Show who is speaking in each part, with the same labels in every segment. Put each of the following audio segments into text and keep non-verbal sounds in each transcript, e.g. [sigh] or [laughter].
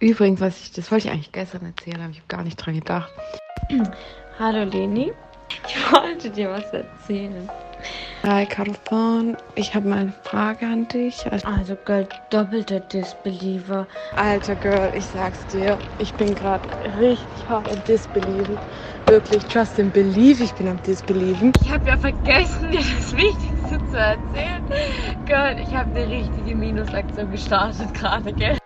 Speaker 1: Übrigens, was ich, das wollte ich eigentlich gestern erzählen, aber ich habe gar nicht dran gedacht. [clears throat] Hallo Leni, ich wollte dir was erzählen. Hi Carlton, ich habe mal eine Frage an dich.
Speaker 2: Also Girl, doppelter Disbeliever.
Speaker 1: Alter Girl, ich sag's dir, ich bin gerade richtig hart am Disbelieben. Wirklich, trust and believe, ich bin am Disbelieben.
Speaker 2: Ich habe ja vergessen, dir das Wichtigste zu erzählen. Girl, ich habe eine richtige Minusaktion gestartet gerade, gell?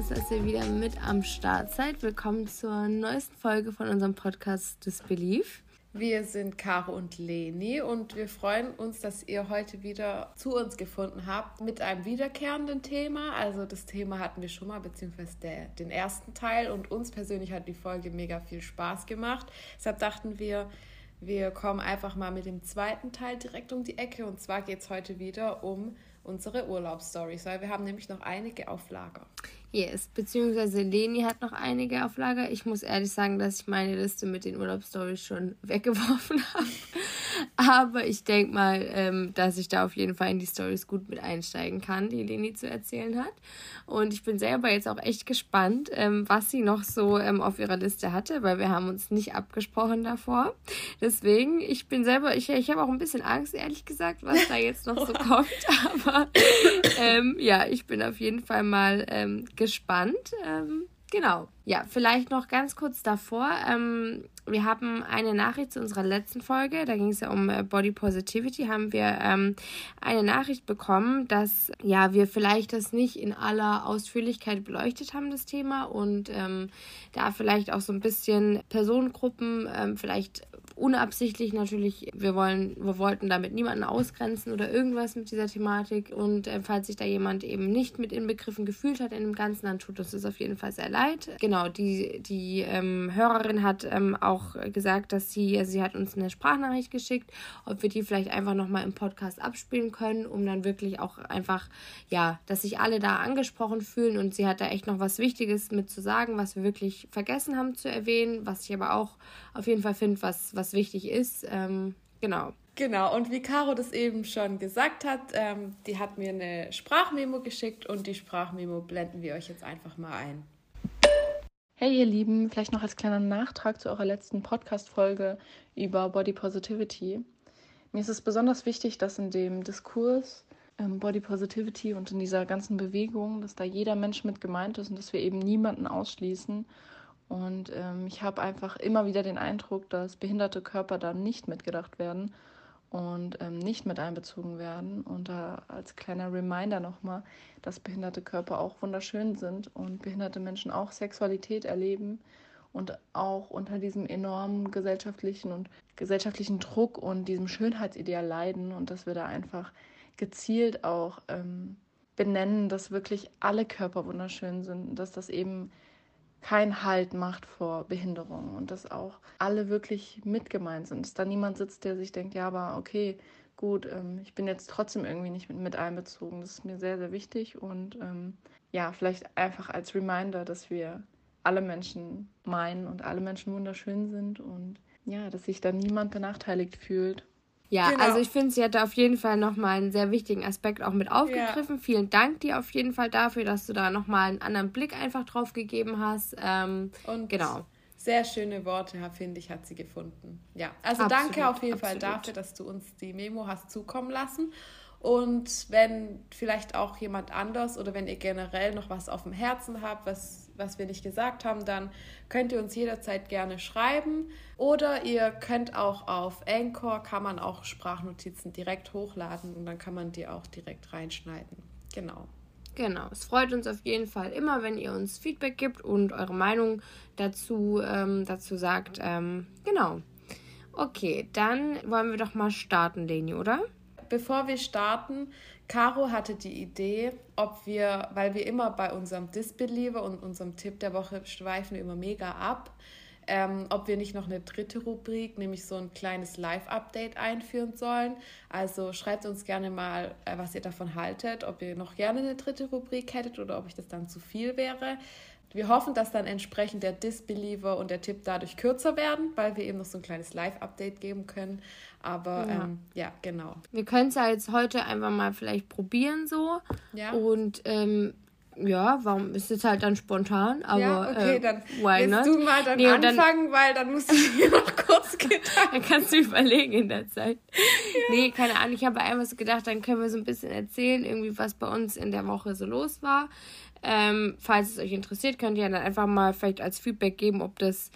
Speaker 3: Uns, dass ihr wieder mit am Start seid. Willkommen zur neuesten Folge von unserem Podcast Disbelief.
Speaker 4: Wir sind Caro und Leni und wir freuen uns, dass ihr heute wieder zu uns gefunden habt mit einem wiederkehrenden Thema. Also das Thema hatten wir schon mal, beziehungsweise der, den ersten Teil und uns persönlich hat die Folge mega viel Spaß gemacht. Deshalb dachten wir, wir kommen einfach mal mit dem zweiten Teil direkt um die Ecke und zwar geht es heute wieder um unsere Urlaubsstories, weil wir haben nämlich noch einige auf Lager.
Speaker 3: Yes, beziehungsweise Leni hat noch einige auf Lager. Ich muss ehrlich sagen, dass ich meine Liste mit den Urlaubsstories schon [laughs] weggeworfen habe. Aber ich denke mal, ähm, dass ich da auf jeden Fall in die Stories gut mit einsteigen kann, die Leni zu erzählen hat. Und ich bin selber jetzt auch echt gespannt, ähm, was sie noch so ähm, auf ihrer Liste hatte, weil wir haben uns nicht abgesprochen davor. Deswegen, ich bin selber, ich, ich habe auch ein bisschen Angst, ehrlich gesagt, was da jetzt noch so [laughs] kommt. Aber ähm, ja, ich bin auf jeden Fall mal ähm, gespannt. Ähm, genau. Ja, vielleicht noch ganz kurz davor. Ähm, wir haben eine Nachricht zu unserer letzten Folge, da ging es ja um äh, Body Positivity, haben wir ähm, eine Nachricht bekommen, dass ja wir vielleicht das nicht in aller Ausführlichkeit beleuchtet haben, das Thema, und ähm, da vielleicht auch so ein bisschen Personengruppen ähm, vielleicht unabsichtlich natürlich, wir wollen, wir wollten damit niemanden ausgrenzen oder irgendwas mit dieser Thematik. Und äh, falls sich da jemand eben nicht mit inbegriffen gefühlt hat in dem Ganzen, dann tut uns das auf jeden Fall sehr leid. Genau, die, die ähm, Hörerin hat ähm, auch gesagt, dass sie, also sie hat uns eine Sprachnachricht geschickt, ob wir die vielleicht einfach nochmal im Podcast abspielen können, um dann wirklich auch einfach, ja, dass sich alle da angesprochen fühlen und sie hat da echt noch was Wichtiges mit zu sagen, was wir wirklich vergessen haben zu erwähnen, was ich aber auch auf jeden Fall finde, was, was wichtig ist. Ähm, genau.
Speaker 4: Genau, und wie Caro das eben schon gesagt hat, ähm, die hat mir eine Sprachmemo geschickt und die Sprachmemo blenden wir euch jetzt einfach mal ein.
Speaker 5: Hey ihr Lieben, vielleicht noch als kleiner Nachtrag zu eurer letzten Podcast-Folge über Body Positivity. Mir ist es besonders wichtig, dass in dem Diskurs ähm, Body Positivity und in dieser ganzen Bewegung, dass da jeder Mensch mit gemeint ist und dass wir eben niemanden ausschließen und ähm, ich habe einfach immer wieder den Eindruck, dass behinderte Körper da nicht mitgedacht werden und ähm, nicht mit einbezogen werden. Und da als kleiner Reminder nochmal, dass behinderte Körper auch wunderschön sind und behinderte Menschen auch Sexualität erleben und auch unter diesem enormen gesellschaftlichen und gesellschaftlichen Druck und diesem Schönheitsideal leiden und dass wir da einfach gezielt auch ähm, benennen, dass wirklich alle Körper wunderschön sind, dass das eben kein Halt macht vor Behinderung und dass auch alle wirklich mitgemeint sind. Dass da niemand sitzt, der sich denkt, ja, aber okay, gut, ähm, ich bin jetzt trotzdem irgendwie nicht mit, mit einbezogen. Das ist mir sehr, sehr wichtig und ähm, ja, vielleicht einfach als Reminder, dass wir alle Menschen meinen und alle Menschen wunderschön sind und ja, dass sich da niemand benachteiligt fühlt
Speaker 3: ja, genau. also ich finde, sie hat da auf jeden Fall nochmal einen sehr wichtigen Aspekt auch mit aufgegriffen. Ja. Vielen Dank dir auf jeden Fall dafür, dass du da nochmal einen anderen Blick einfach drauf gegeben hast. Ähm,
Speaker 4: Und genau. Sehr schöne Worte, finde ich, hat sie gefunden. Ja, also absolut, danke auf jeden absolut. Fall dafür, dass du uns die Memo hast zukommen lassen. Und wenn vielleicht auch jemand anders oder wenn ihr generell noch was auf dem Herzen habt, was, was wir nicht gesagt haben, dann könnt ihr uns jederzeit gerne schreiben. Oder ihr könnt auch auf Anchor, kann man auch Sprachnotizen direkt hochladen und dann kann man die auch direkt reinschneiden. Genau.
Speaker 3: Genau, es freut uns auf jeden Fall immer, wenn ihr uns Feedback gibt und eure Meinung dazu, ähm, dazu sagt. Ähm, genau. Okay, dann wollen wir doch mal starten, Leni, oder?
Speaker 4: Bevor wir starten, Caro hatte die Idee, ob wir, weil wir immer bei unserem Disbeliever und unserem Tipp der Woche schweifen immer mega ab, ähm, ob wir nicht noch eine dritte Rubrik, nämlich so ein kleines Live-Update einführen sollen. Also schreibt uns gerne mal, äh, was ihr davon haltet, ob ihr noch gerne eine dritte Rubrik hättet oder ob ich das dann zu viel wäre. wir hoffen, dass dann entsprechend der Disbeliever und der Tipp dadurch kürzer werden, weil wir eben noch so ein kleines Live-Update geben können. Aber ja, ähm, ja genau.
Speaker 3: Wir können es ja jetzt heute einfach mal vielleicht probieren so. Ja. Und ähm, ja, warum ist es halt dann spontan? Aber ja, okay, äh, dann
Speaker 4: not? du mal dann nee, anfangen, dann, weil dann musst du [laughs] dir noch kurz
Speaker 3: Gedanken. dann kannst du überlegen in der Zeit. Ja. Nee, keine Ahnung. Ich habe einfach so gedacht, dann können wir so ein bisschen erzählen, irgendwie was bei uns in der Woche so los war. Ähm, falls es euch interessiert, könnt ihr dann einfach mal vielleicht als Feedback geben, ob das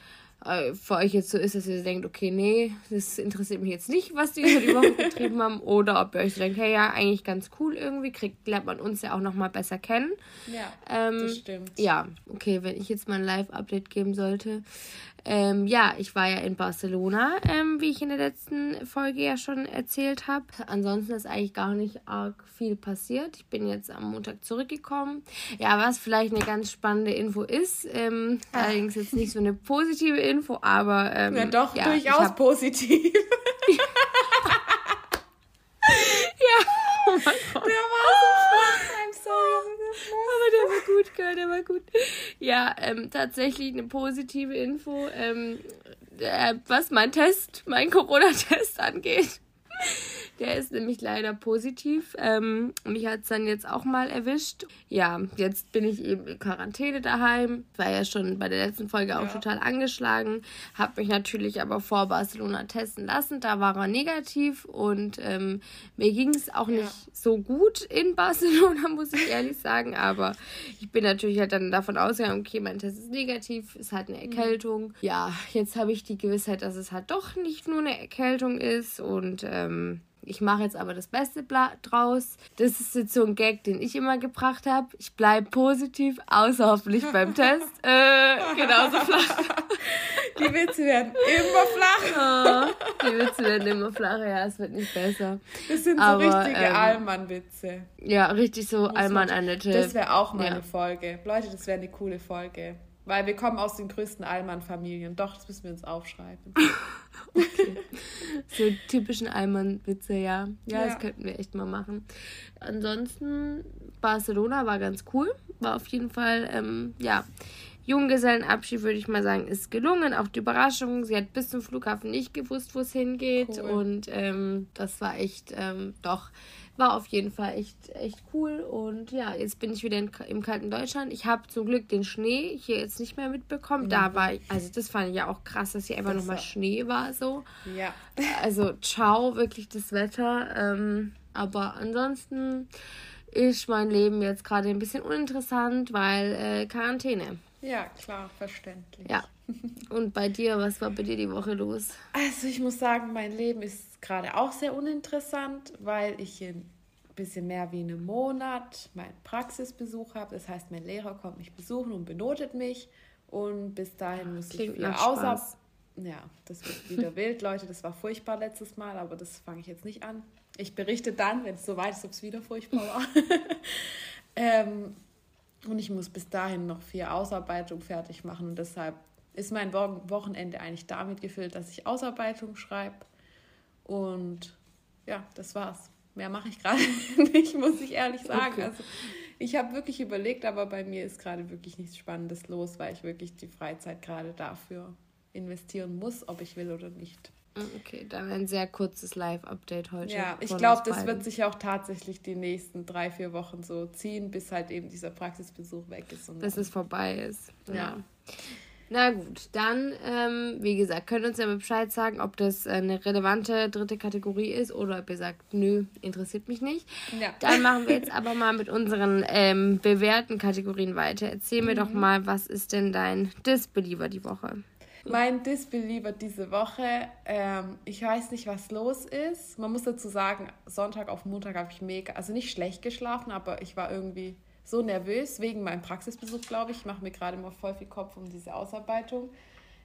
Speaker 3: äh, für euch jetzt so ist, dass ihr denkt, okay, nee, das interessiert mich jetzt nicht, was die über die Woche getrieben haben. [laughs] Oder ob ihr euch denkt, hey, ja, eigentlich ganz cool irgendwie, kriegt, lernt man uns ja auch nochmal besser kennen. Ja, ähm, das stimmt. Ja, okay, wenn ich jetzt mal ein Live-Update geben sollte. Ähm, ja, ich war ja in Barcelona, ähm, wie ich in der letzten Folge ja schon erzählt habe. Ansonsten ist eigentlich gar nicht arg viel passiert. Ich bin jetzt am Montag zurückgekommen. Ja, was vielleicht eine ganz spannende Info ist, ähm, ah. allerdings jetzt nicht so eine positive Info, aber. Ähm, ja, doch, ja, durchaus hab... positiv. [laughs] ja, oh mein Gott. Der war so sorry. Aber der war gut, Girl, der war gut. Ja, ähm, tatsächlich eine positive Info, ähm, äh, was mein Test, mein Corona-Test angeht. Der ist nämlich leider positiv. Ähm, mich hat es dann jetzt auch mal erwischt. Ja, jetzt bin ich eben in Quarantäne daheim. War ja schon bei der letzten Folge auch ja. total angeschlagen. Habe mich natürlich aber vor Barcelona testen lassen. Da war er negativ und ähm, mir ging es auch ja. nicht so gut in Barcelona, [laughs] muss ich ehrlich sagen. Aber ich bin natürlich halt dann davon ausgegangen, okay, mein Test ist negativ, ist halt eine mhm. Erkältung. Mhm. Ja, jetzt habe ich die Gewissheit, dass es halt doch nicht nur eine Erkältung ist und ähm, ich mache jetzt aber das Beste draus. Das ist jetzt so ein Gag, den ich immer gebracht habe. Ich bleibe positiv, außer hoffentlich beim [laughs] Test. Äh, genauso flach.
Speaker 4: Die Witze werden immer flach. [laughs]
Speaker 3: Oh, die Witze werden immer flacher, ja, es wird nicht besser.
Speaker 4: Das sind so aber, richtige ähm, Allmann-Witze.
Speaker 3: Ja, richtig so Allmann-Annette.
Speaker 4: Das wäre auch mal ja. eine Folge. Leute, das wäre eine coole Folge. Weil wir kommen aus den größten Allmann-Familien. Doch, das müssen wir uns aufschreiben. [laughs]
Speaker 3: okay. So typischen Allmann-Witze, ja. ja. Ja, das könnten wir echt mal machen. Ansonsten, Barcelona war ganz cool. War auf jeden Fall, ähm, ja. Junggesellenabschied, würde ich mal sagen, ist gelungen. Auch die Überraschung. Sie hat bis zum Flughafen nicht gewusst, wo es hingeht. Cool. Und ähm, das war echt, ähm, doch war auf jeden Fall echt, echt cool. Und ja, jetzt bin ich wieder in, im kalten Deutschland. Ich habe zum Glück den Schnee hier jetzt nicht mehr mitbekommen. Mhm. Da war ich, also das fand ich ja auch krass, dass hier einfach nochmal Schnee war so. Ja. [laughs] Also ciao, wirklich das Wetter. Ähm, aber ansonsten ist mein Leben jetzt gerade ein bisschen uninteressant, weil äh, Quarantäne.
Speaker 4: Ja, klar, verständlich.
Speaker 3: Ja. Und bei dir, was war bei dir die Woche los?
Speaker 4: Also ich muss sagen, mein Leben ist gerade auch sehr uninteressant, weil ich in ein bisschen mehr wie einem Monat meinen Praxisbesuch habe. Das heißt, mein Lehrer kommt mich besuchen und benotet mich. Und bis dahin muss Klingt ich wieder außer. Ja, das wird wieder [laughs] wild, Leute. Das war furchtbar letztes Mal, aber das fange ich jetzt nicht an. Ich berichte dann, wenn es soweit ist, ob es wieder furchtbar war. [laughs] ähm, und ich muss bis dahin noch vier Ausarbeitungen fertig machen und deshalb ist mein Wochenende eigentlich damit gefüllt, dass ich Ausarbeitung schreibe. Und ja, das war's. Mehr mache ich gerade [laughs] nicht, muss ich ehrlich sagen. Okay. Also ich habe wirklich überlegt, aber bei mir ist gerade wirklich nichts Spannendes los, weil ich wirklich die Freizeit gerade dafür investieren muss, ob ich will oder nicht.
Speaker 3: Okay, dann ein sehr kurzes Live-Update heute.
Speaker 4: Ja, ich glaube, das wird sich auch tatsächlich die nächsten drei, vier Wochen so ziehen, bis halt eben dieser Praxisbesuch weg ist.
Speaker 3: Und Bis es vorbei ist. Ja. ja. Na gut, dann, ähm, wie gesagt, könnt ihr uns ja mal Bescheid sagen, ob das eine relevante dritte Kategorie ist oder ob ihr sagt, nö, interessiert mich nicht. Ja. Dann machen wir jetzt aber mal mit unseren ähm, bewährten Kategorien weiter. Erzähl mhm. mir doch mal, was ist denn dein Disbeliever die Woche? [laughs]
Speaker 4: Mein Disbeliever diese Woche, ähm, ich weiß nicht, was los ist. Man muss dazu sagen, Sonntag auf Montag habe ich mega, also nicht schlecht geschlafen, aber ich war irgendwie so nervös wegen meinem Praxisbesuch, glaube ich. Ich mache mir gerade immer voll viel Kopf um diese Ausarbeitung,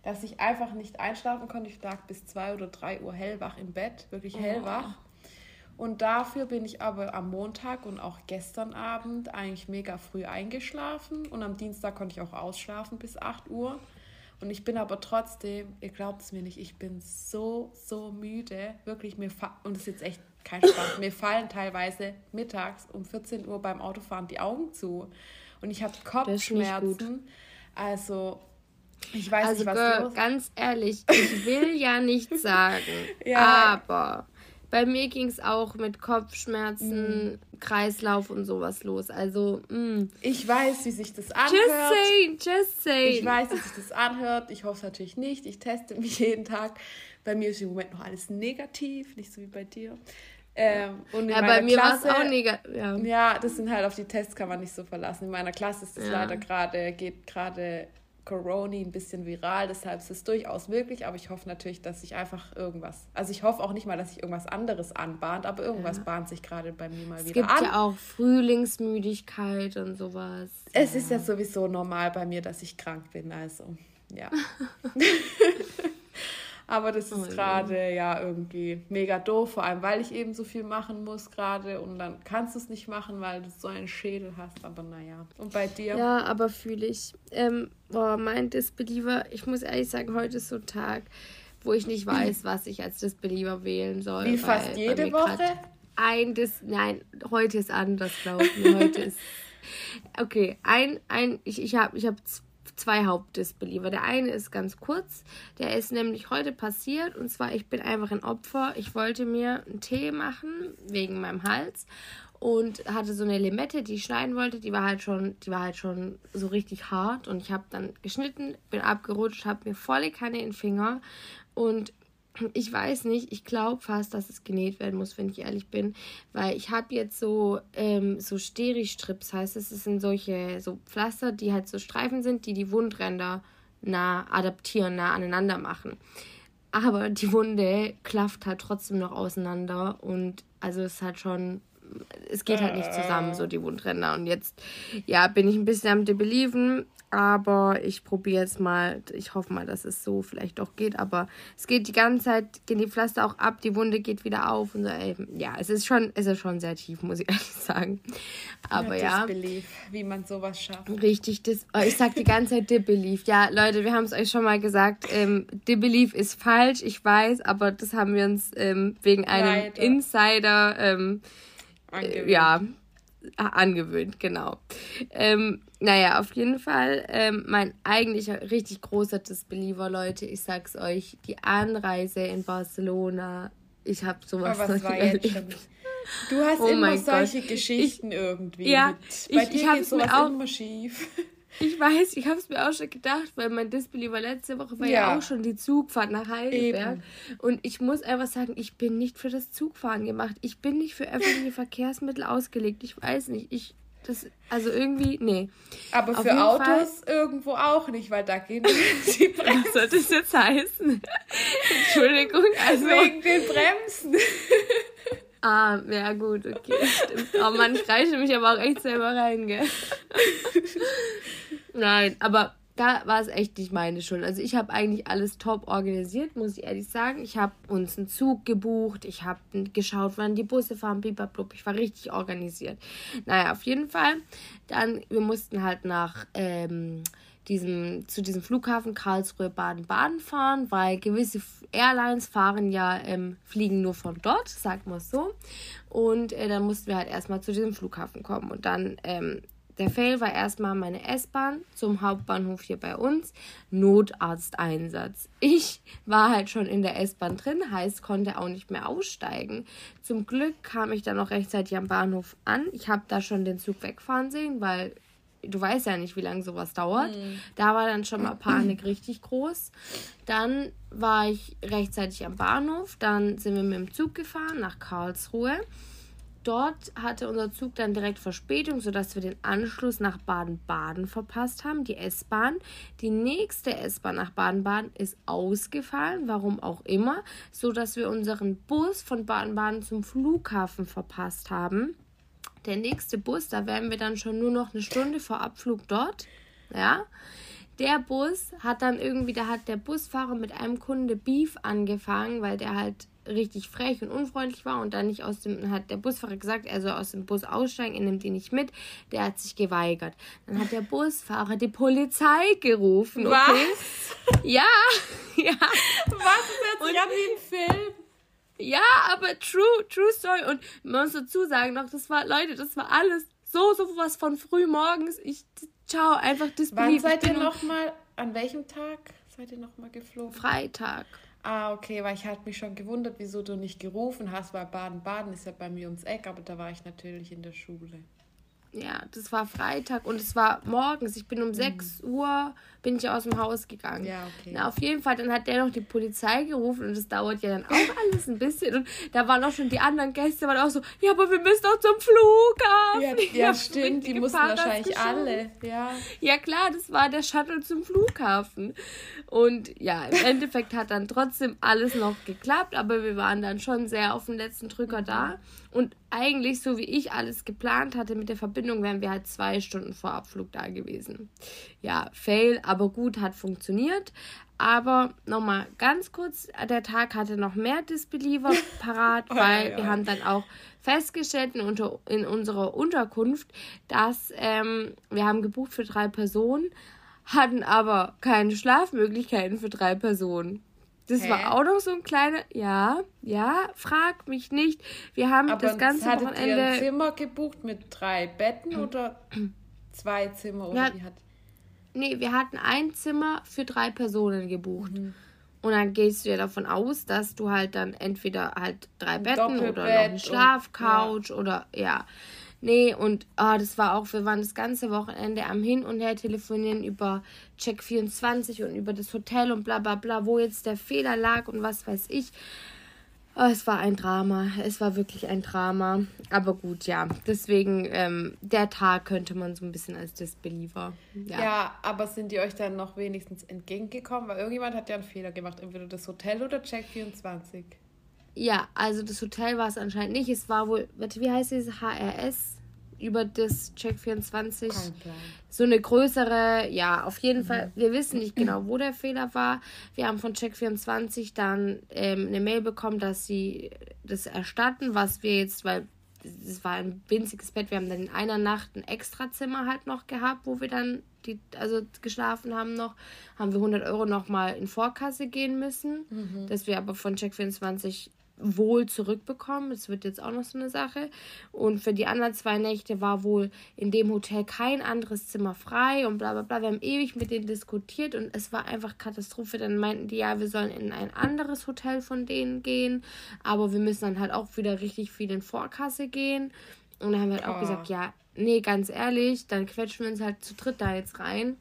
Speaker 4: dass ich einfach nicht einschlafen konnte. Ich lag bis zwei oder drei Uhr hellwach im Bett, wirklich oh. hellwach. Und dafür bin ich aber am Montag und auch gestern Abend eigentlich mega früh eingeschlafen. Und am Dienstag konnte ich auch ausschlafen bis 8 Uhr. Und ich bin aber trotzdem, ihr glaubt es mir nicht, ich bin so, so müde. Wirklich, mir und das ist jetzt echt kein Spaß. mir fallen teilweise mittags um 14 Uhr beim Autofahren die Augen zu. Und ich habe Kopfschmerzen. Also, ich weiß
Speaker 3: also,
Speaker 4: nicht, was
Speaker 3: Girl,
Speaker 4: los
Speaker 3: ganz ehrlich, ich will ja nichts sagen, [laughs] ja. aber bei mir ging es auch mit Kopfschmerzen, mm. Kreislauf und sowas los. Also, mm.
Speaker 4: ich weiß, wie sich das anhört. Just saying, just saying. Ich weiß, wie sich das anhört. Ich hoffe es natürlich nicht. Ich teste mich jeden Tag. Bei mir ist im Moment noch alles negativ, nicht so wie bei dir. Ähm, und ja, bei mir war es auch negativ. Ja. ja, das sind halt auf die Tests kann man nicht so verlassen. In meiner Klasse ist das ja. leider gerade, geht gerade Corona ein bisschen viral, deshalb ist es durchaus möglich, aber ich hoffe natürlich, dass sich einfach irgendwas, also ich hoffe auch nicht mal, dass sich irgendwas anderes anbahnt, aber irgendwas ja. bahnt sich gerade bei mir mal
Speaker 3: es
Speaker 4: wieder
Speaker 3: an. Es gibt ja auch Frühlingsmüdigkeit und sowas.
Speaker 4: Es ja. ist ja sowieso normal bei mir, dass ich krank bin, also ja. [laughs] Aber das ist oh, gerade ja irgendwie mega doof, vor allem weil ich eben so viel machen muss gerade und dann kannst du es nicht machen, weil du so einen Schädel hast. Aber naja. Und bei dir?
Speaker 3: Ja, aber fühle ich. Ähm, boah, mein Disbeliever, ich muss ehrlich sagen, heute ist so ein Tag, wo ich nicht weiß, [laughs] was ich als Disbeliever wählen soll. Wie fast jede Woche? Ein Dis, nein, heute ist anders, glaube ich. Heute [laughs] ist. Okay, ein, ein, ich, ich habe ich hab zwei Hauptdisbeliever. Der eine ist ganz kurz, der ist nämlich heute passiert und zwar, ich bin einfach ein Opfer. Ich wollte mir einen Tee machen wegen meinem Hals und hatte so eine Limette, die ich schneiden wollte, die war halt schon, die war halt schon so richtig hart und ich habe dann geschnitten, bin abgerutscht, habe mir volle Kanne in den Finger und ich weiß nicht, ich glaube fast, dass es genäht werden muss, wenn ich ehrlich bin, weil ich habe jetzt so ähm, so Steri-Strips, heißt es, es sind solche so Pflaster, die halt so Streifen sind, die die Wundränder nah adaptieren, nah aneinander machen. Aber die Wunde klafft halt trotzdem noch auseinander und also es ist halt schon es geht halt nicht zusammen, so die Wundränder. Und jetzt, ja, bin ich ein bisschen am Debelieven, aber ich probiere jetzt mal. Ich hoffe mal, dass es so vielleicht doch geht. Aber es geht die ganze Zeit, gehen die Pflaster auch ab, die Wunde geht wieder auf und so. Ey, ja, es ist schon, es ist schon sehr tief, muss ich [laughs] ehrlich sagen. Aber ja.
Speaker 4: Disbelief, wie man sowas schafft.
Speaker 3: Richtig, das, oh, ich sag die ganze Zeit Disbelief. Ja, Leute, wir haben es euch schon mal gesagt. Ähm, Disbelief ist falsch, ich weiß, aber das haben wir uns ähm, wegen einem Leider. Insider. Ähm, Angewöhnt. ja, angewöhnt, genau. Ähm, naja, auf jeden Fall, ähm, mein eigentlicher richtig großer Disbeliever, Leute, ich sag's euch, die Anreise in Barcelona. Ich habe sowas Aber was noch war erlebt. Jetzt schon?
Speaker 4: Du hast oh immer solche Gott. Geschichten ich, irgendwie. Ja, mit, bei ich, dir ich geht sowas
Speaker 3: auch, immer schief. Ich weiß, ich habe es mir auch schon gedacht, weil mein Disbeliever letzte Woche war ja. ja, auch schon die Zugfahrt nach Heidelberg. Eben. Und ich muss einfach sagen, ich bin nicht für das Zugfahren gemacht. Ich bin nicht für öffentliche Verkehrsmittel ausgelegt. Ich weiß nicht, ich das, also irgendwie, nee.
Speaker 4: Aber Auf für Autos Fall, irgendwo auch nicht, weil da gehen die [laughs]
Speaker 3: Bremsen. Was soll das jetzt heißen? [laughs] Entschuldigung, also.
Speaker 4: Wegen den Bremsen. [laughs]
Speaker 3: Ah, ja gut, okay, [laughs] stimmt. Oh Mann, ich reiche mich aber auch echt selber rein, gell? [laughs] Nein, aber da war es echt nicht meine Schuld. Also ich habe eigentlich alles top organisiert, muss ich ehrlich sagen. Ich habe uns einen Zug gebucht, ich habe geschaut, wann die Busse fahren, blablabla. Ich war richtig organisiert. Naja, auf jeden Fall. Dann, wir mussten halt nach ähm, diesem, zu diesem Flughafen Karlsruhe Baden-Baden fahren, weil gewisse Airlines fahren ja, ähm, fliegen nur von dort, sagt man so. Und äh, dann mussten wir halt erstmal zu diesem Flughafen kommen. Und dann, ähm, der Fail war erstmal meine S-Bahn zum Hauptbahnhof hier bei uns, Notarzteinsatz. Ich war halt schon in der S-Bahn drin, heißt, konnte auch nicht mehr aussteigen. Zum Glück kam ich dann noch rechtzeitig am Bahnhof an. Ich habe da schon den Zug wegfahren sehen, weil du weißt ja nicht, wie lange sowas dauert. Mhm. Da war dann schon mal Panik richtig groß. Dann war ich rechtzeitig am Bahnhof. Dann sind wir mit dem Zug gefahren nach Karlsruhe. Dort hatte unser Zug dann direkt Verspätung, sodass wir den Anschluss nach Baden-Baden verpasst haben, die S-Bahn. Die nächste S-Bahn nach Baden-Baden ist ausgefallen, warum auch immer, sodass wir unseren Bus von Baden-Baden zum Flughafen verpasst haben der nächste Bus, da wären wir dann schon nur noch eine Stunde vor Abflug dort. Ja. Der Bus hat dann irgendwie, da hat der Busfahrer mit einem Kunde Beef angefangen, weil der halt richtig frech und unfreundlich war und dann nicht aus dem, hat der Busfahrer gesagt, er soll aus dem Bus aussteigen, er nimmt ihn nicht mit, der hat sich geweigert. Dann hat der Busfahrer die Polizei gerufen, okay? Was? Ja, [laughs] ja.
Speaker 4: Was ist jetzt? Ich habe wie Film.
Speaker 3: Ja, aber true, true story. Und man muss dazu sagen noch, das war, Leute, das war alles so, so was von früh morgens. Ich, ciao, einfach
Speaker 4: Disbelief. Wann seid ihr nochmal, an welchem Tag seid ihr nochmal geflogen?
Speaker 3: Freitag.
Speaker 4: Ah, okay, weil ich hatte mich schon gewundert, wieso du nicht gerufen hast, weil Baden-Baden ist ja bei mir ums Eck, aber da war ich natürlich in der Schule.
Speaker 3: Ja, das war Freitag und es war morgens. Ich bin um mhm. 6 Uhr bin ich aus dem Haus gegangen. Ja, okay. Na, auf jeden Fall, dann hat der noch die Polizei gerufen und das dauert ja dann auch alles ein bisschen. Und da waren auch schon die anderen Gäste, waren auch so, ja, aber wir müssen doch zum Flughafen. Ja, [laughs] ja stimmt, die mussten wahrscheinlich alle. Ja. ja, klar, das war der Shuttle zum Flughafen. Und ja, im Endeffekt hat dann trotzdem alles noch geklappt, aber wir waren dann schon sehr auf den letzten Drücker da. Und eigentlich, so wie ich alles geplant hatte mit der Verbindung, wären wir halt zwei Stunden vor Abflug da gewesen. Ja, Fail, aber gut, hat funktioniert. Aber nochmal ganz kurz, der Tag hatte noch mehr Disbeliever [laughs] parat, oh, weil ja, wir haben dann auch festgestellt in, unter, in unserer Unterkunft, dass ähm, wir haben gebucht für drei Personen, hatten aber keine Schlafmöglichkeiten für drei Personen. Das Hä? war auch noch so ein kleiner, ja, ja, frag mich nicht. Wir haben aber das ganze
Speaker 4: hattet Wochenende. Ihr ein Zimmer gebucht mit drei Betten [clears throat] oder zwei Zimmer oder
Speaker 3: wie hat Nee, wir hatten ein Zimmer für drei Personen gebucht. Mhm. Und dann gehst du ja davon aus, dass du halt dann entweder halt drei Betten oder noch eine Schlafcouch ja. oder ja. Nee, und oh, das war auch, wir waren das ganze Wochenende am Hin und Her telefonieren über Check24 und über das Hotel und bla bla bla, wo jetzt der Fehler lag und was weiß ich. Oh, es war ein Drama. Es war wirklich ein Drama. Aber gut, ja. Deswegen, ähm, der Tag könnte man so ein bisschen als Disbeliever.
Speaker 4: Ja. ja, aber sind die euch dann noch wenigstens entgegengekommen? Weil irgendjemand hat ja einen Fehler gemacht. Entweder das Hotel oder Check24.
Speaker 3: Ja, also das Hotel war es anscheinend nicht. Es war wohl, wie heißt es? HRS? Über das Check24 so eine größere, ja, auf jeden mhm. Fall, wir wissen nicht genau, wo der Fehler war. Wir haben von Check24 dann ähm, eine Mail bekommen, dass sie das erstatten, was wir jetzt, weil es war ein winziges Bett, wir haben dann in einer Nacht ein Extrazimmer halt noch gehabt, wo wir dann die, also geschlafen haben noch, haben wir 100 Euro nochmal in Vorkasse gehen müssen, mhm. dass wir aber von Check24 wohl zurückbekommen. Das wird jetzt auch noch so eine Sache. Und für die anderen zwei Nächte war wohl in dem Hotel kein anderes Zimmer frei und bla bla bla. Wir haben ewig mit denen diskutiert und es war einfach Katastrophe. Dann meinten die, ja, wir sollen in ein anderes Hotel von denen gehen, aber wir müssen dann halt auch wieder richtig viel in Vorkasse gehen. Und dann haben wir halt auch oh. gesagt, ja, nee, ganz ehrlich, dann quetschen wir uns halt zu dritt da jetzt rein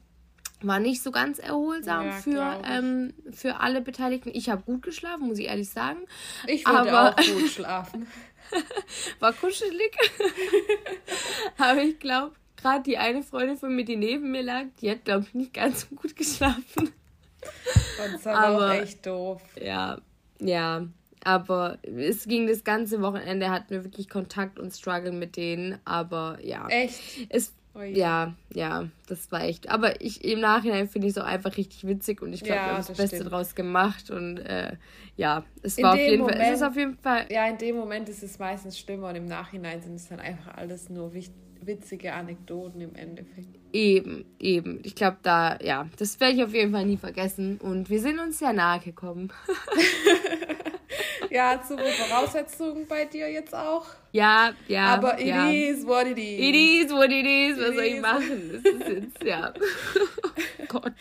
Speaker 3: war nicht so ganz erholsam ja, für, ähm, für alle Beteiligten. Ich habe gut geschlafen, muss ich ehrlich sagen. Ich würde Aber, auch gut schlafen. [laughs] war kuschelig. [laughs] Aber ich glaube, gerade die eine Freundin von mir, die neben mir lag, die hat, glaube ich, nicht ganz so gut geschlafen. Und das war auch echt doof. Ja, ja. Aber es ging das ganze Wochenende, hatten wir wirklich Kontakt und Struggle mit denen. Aber ja. Echt? Es, ja, ja, das war echt. Aber ich im Nachhinein finde ich es auch einfach richtig witzig und ich glaube, ja, wir haben das, das Beste stimmt. draus gemacht und äh, ja, es war auf jeden
Speaker 4: Moment, Fall. Es ist auf jeden Fall. Ja, in dem Moment ist es meistens schlimmer und im Nachhinein sind es dann einfach alles nur witzige Anekdoten im Endeffekt.
Speaker 3: Eben, eben. Ich glaube, da, ja, das werde ich auf jeden Fall nie vergessen und wir sind uns sehr nahe gekommen. [laughs] [laughs] [laughs]
Speaker 4: ja, super Voraussetzungen bei dir jetzt auch. Ja, ja. Aber it ja. is what it is. It is what it is.
Speaker 3: Was it soll ich machen? Das ist jetzt, ja. [laughs] Gott.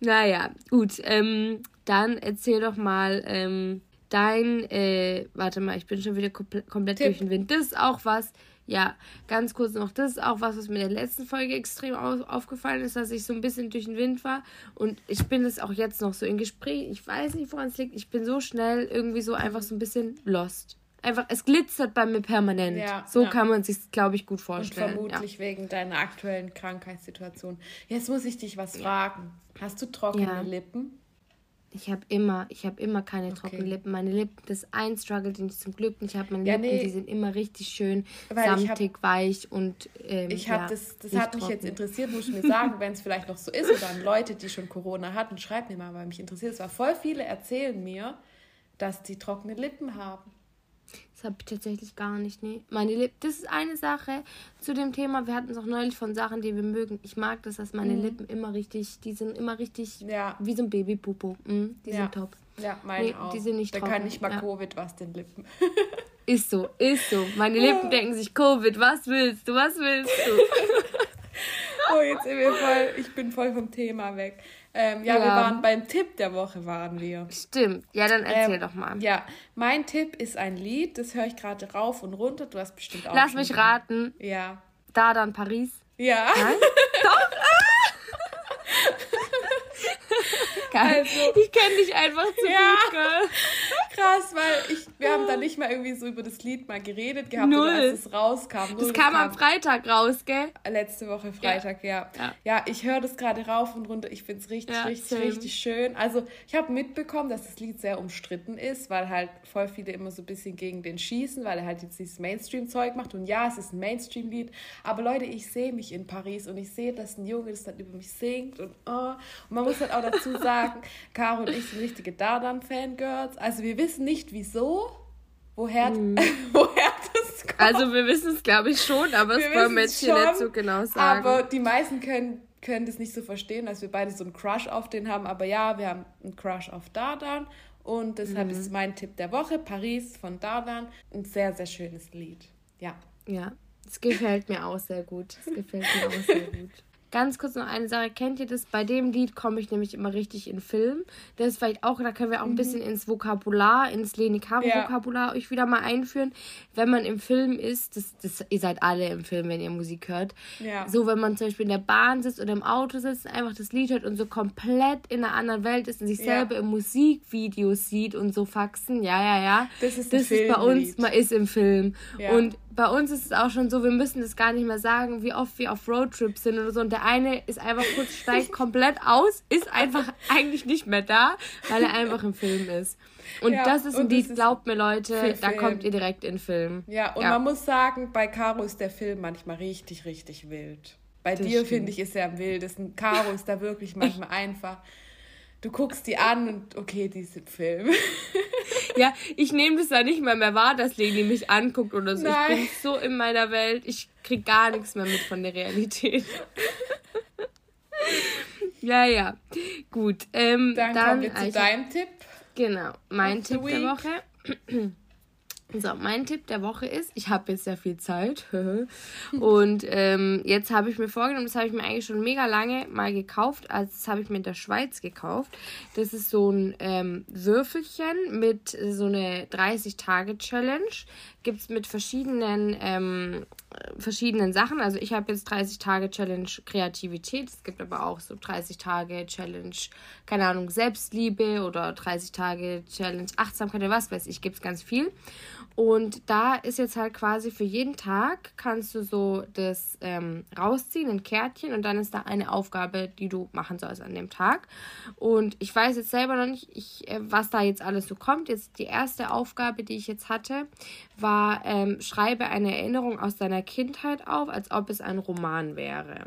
Speaker 3: Naja, gut. Ähm, dann erzähl doch mal ähm, dein, äh, warte mal, ich bin schon wieder komplett Tipp. durch den Wind. Das ist auch was, ja, ganz kurz noch, das ist auch was, was mir in der letzten Folge extrem aufgefallen ist, dass ich so ein bisschen durch den Wind war. Und ich bin es auch jetzt noch so in Gespräch. Ich weiß nicht, woran es liegt. Ich bin so schnell irgendwie so einfach so ein bisschen lost. Einfach, es glitzert bei mir permanent. Ja, so ja. kann man sich, glaube ich, gut vorstellen.
Speaker 4: Und vermutlich ja. wegen deiner aktuellen Krankheitssituation. Jetzt muss ich dich was fragen. Hast du trockene Lippen?
Speaker 3: Ich habe immer, ich habe immer keine okay. trockenen Lippen. Meine Lippen, das ist ein Struggle, den ich zum Glück nicht habe. Meine ja, Lippen, nee. die sind immer richtig schön samtig, hab, weich und ähm,
Speaker 4: ich habe ja, das, das hat mich jetzt interessiert, muss ich mir sagen, [laughs] wenn es vielleicht noch so ist oder an Leute, die schon Corona hatten, schreibt mir mal, weil mich interessiert. Es war voll viele erzählen mir, dass die trockene Lippen haben.
Speaker 3: Das habe ich tatsächlich gar nicht. Nee. Meine Lippen, das ist eine Sache zu dem Thema. Wir hatten es auch neulich von Sachen, die wir mögen. Ich mag das, dass meine mhm. Lippen immer richtig, die sind immer richtig ja. wie so ein Babypupo. Mhm, die ja. sind top. Ja, meine nee,
Speaker 4: auch. Die sind nicht Da kann nicht mal ja. Covid was den Lippen. [laughs]
Speaker 3: ist so, ist so. Meine Lippen [laughs] denken sich, Covid, was willst du, was willst du? [laughs]
Speaker 4: oh, jetzt sind wir voll, ich bin voll vom Thema weg. Ähm, ja, ja, wir waren beim Tipp der Woche waren wir.
Speaker 3: Stimmt. Ja, dann erzähl ähm, doch mal.
Speaker 4: Ja, mein Tipp ist ein Lied, das höre ich gerade rauf und runter. Du hast bestimmt auch.
Speaker 3: Lass mich raten.
Speaker 4: Ja.
Speaker 3: Da dann Paris.
Speaker 4: Ja.
Speaker 3: Nein? [laughs] doch. [laughs] Also, ich kenne dich einfach zu ja, gut, Girl.
Speaker 4: Krass, weil ich, wir haben da nicht mal irgendwie so über das Lied mal geredet gehabt, Null. als es rauskam.
Speaker 3: Null, das kam, kam am Freitag raus, gell?
Speaker 4: Letzte Woche Freitag, ja. Ja, ja ich höre das gerade rauf und runter. Ich finde es richtig, ja, richtig, same. richtig schön. Also ich habe mitbekommen, dass das Lied sehr umstritten ist, weil halt voll viele immer so ein bisschen gegen den schießen, weil er halt jetzt dieses Mainstream-Zeug macht. Und ja, es ist ein Mainstream-Lied. Aber Leute, ich sehe mich in Paris und ich sehe, dass ein Junge das dann über mich singt und oh. Und man muss halt auch dazu [laughs] sagen, Caro und ich sind richtige Dardan-Fangirls. Also wir wissen nicht wieso, woher, hm. [laughs] woher das kommt.
Speaker 3: Also wir wissen es, glaube ich, schon, aber wir das wollen wir jetzt hier nicht so genau sagen.
Speaker 4: Aber die meisten können, können das nicht so verstehen, dass wir beide so einen Crush auf den haben. Aber ja, wir haben einen Crush auf Dardan. Und deshalb mhm. ist mein Tipp der Woche Paris von Dardan. Ein sehr, sehr schönes Lied. Ja.
Speaker 3: Ja, es gefällt mir auch sehr gut. Es gefällt mir auch sehr [laughs] gut. Ganz kurz noch eine Sache, kennt ihr das? Bei dem Lied komme ich nämlich immer richtig in Film. Das ist vielleicht auch, da können wir auch ein mhm. bisschen ins Vokabular, ins Leni Caro-Vokabular ja. euch wieder mal einführen. Wenn man im Film ist, das, das, ihr seid alle im Film, wenn ihr Musik hört. Ja. So, wenn man zum Beispiel in der Bahn sitzt oder im Auto sitzt, einfach das Lied hört und so komplett in einer anderen Welt ist und sich selber ja. im Musikvideo sieht und so faxen. Ja, ja, ja. Das ist, das ist bei uns, man ist im Film. Und bei uns ist es auch schon so, wir müssen das gar nicht mehr sagen, wie oft wir auf Roadtrips sind oder so. Und der eine ist einfach kurz, steigt komplett aus, ist einfach eigentlich nicht mehr da, weil er einfach im Film ist. Und ja, das ist ein Lied, glaubt mir Leute, da kommt ihr direkt in den Film.
Speaker 4: Ja, und ja. man muss sagen, bei Caro ist der Film manchmal richtig, richtig wild. Bei das dir, finde ich, ist er am wildesten. Caro ist da wirklich manchmal [laughs] einfach du guckst die an und okay, die ist im Film.
Speaker 3: ja, ich nehme das da nicht mal mehr wahr, dass Leni mich anguckt oder so. Nein. Ich bin so in meiner Welt, ich krieg gar nichts mehr mit von der Realität. ja, ja. Gut. Ähm,
Speaker 4: dann, dann kommen wir zu deinem Tipp.
Speaker 3: Genau, mein Tipp der Woche. So, mein Tipp der Woche ist, ich habe jetzt sehr viel Zeit [laughs] und ähm, jetzt habe ich mir vorgenommen, das habe ich mir eigentlich schon mega lange mal gekauft, also das habe ich mir in der Schweiz gekauft. Das ist so ein ähm, Würfelchen mit so eine 30-Tage-Challenge. Gibt es mit verschiedenen, ähm, verschiedenen Sachen. Also ich habe jetzt 30 Tage Challenge Kreativität. Es gibt aber auch so 30 Tage Challenge, keine Ahnung, Selbstliebe oder 30 Tage Challenge Achtsamkeit oder was weiß ich, gibt es ganz viel. Und da ist jetzt halt quasi für jeden Tag kannst du so das ähm, rausziehen, ein Kärtchen, und dann ist da eine Aufgabe, die du machen sollst an dem Tag. Und ich weiß jetzt selber noch nicht, ich, äh, was da jetzt alles so kommt. Jetzt die erste Aufgabe, die ich jetzt hatte, war, ähm, schreibe eine Erinnerung aus deiner Kindheit auf, als ob es ein Roman wäre.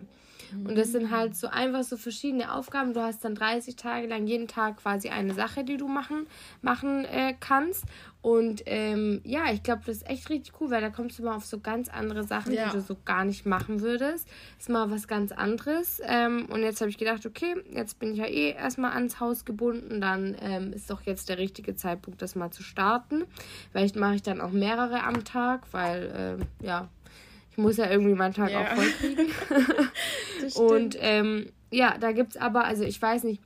Speaker 3: Und das sind halt so einfach so verschiedene Aufgaben. Du hast dann 30 Tage lang jeden Tag quasi eine Sache, die du machen, machen äh, kannst. Und ähm, ja, ich glaube, das ist echt richtig cool, weil da kommst du mal auf so ganz andere Sachen, ja. die du so gar nicht machen würdest. Ist mal was ganz anderes. Ähm, und jetzt habe ich gedacht, okay, jetzt bin ich ja eh erstmal ans Haus gebunden. Dann ähm, ist doch jetzt der richtige Zeitpunkt, das mal zu starten. Vielleicht mache ich dann auch mehrere am Tag, weil, ähm, ja, ich muss ja irgendwie meinen Tag ja. auch voll kriegen. [laughs] [laughs] und ähm, ja, da gibt es aber, also ich weiß nicht,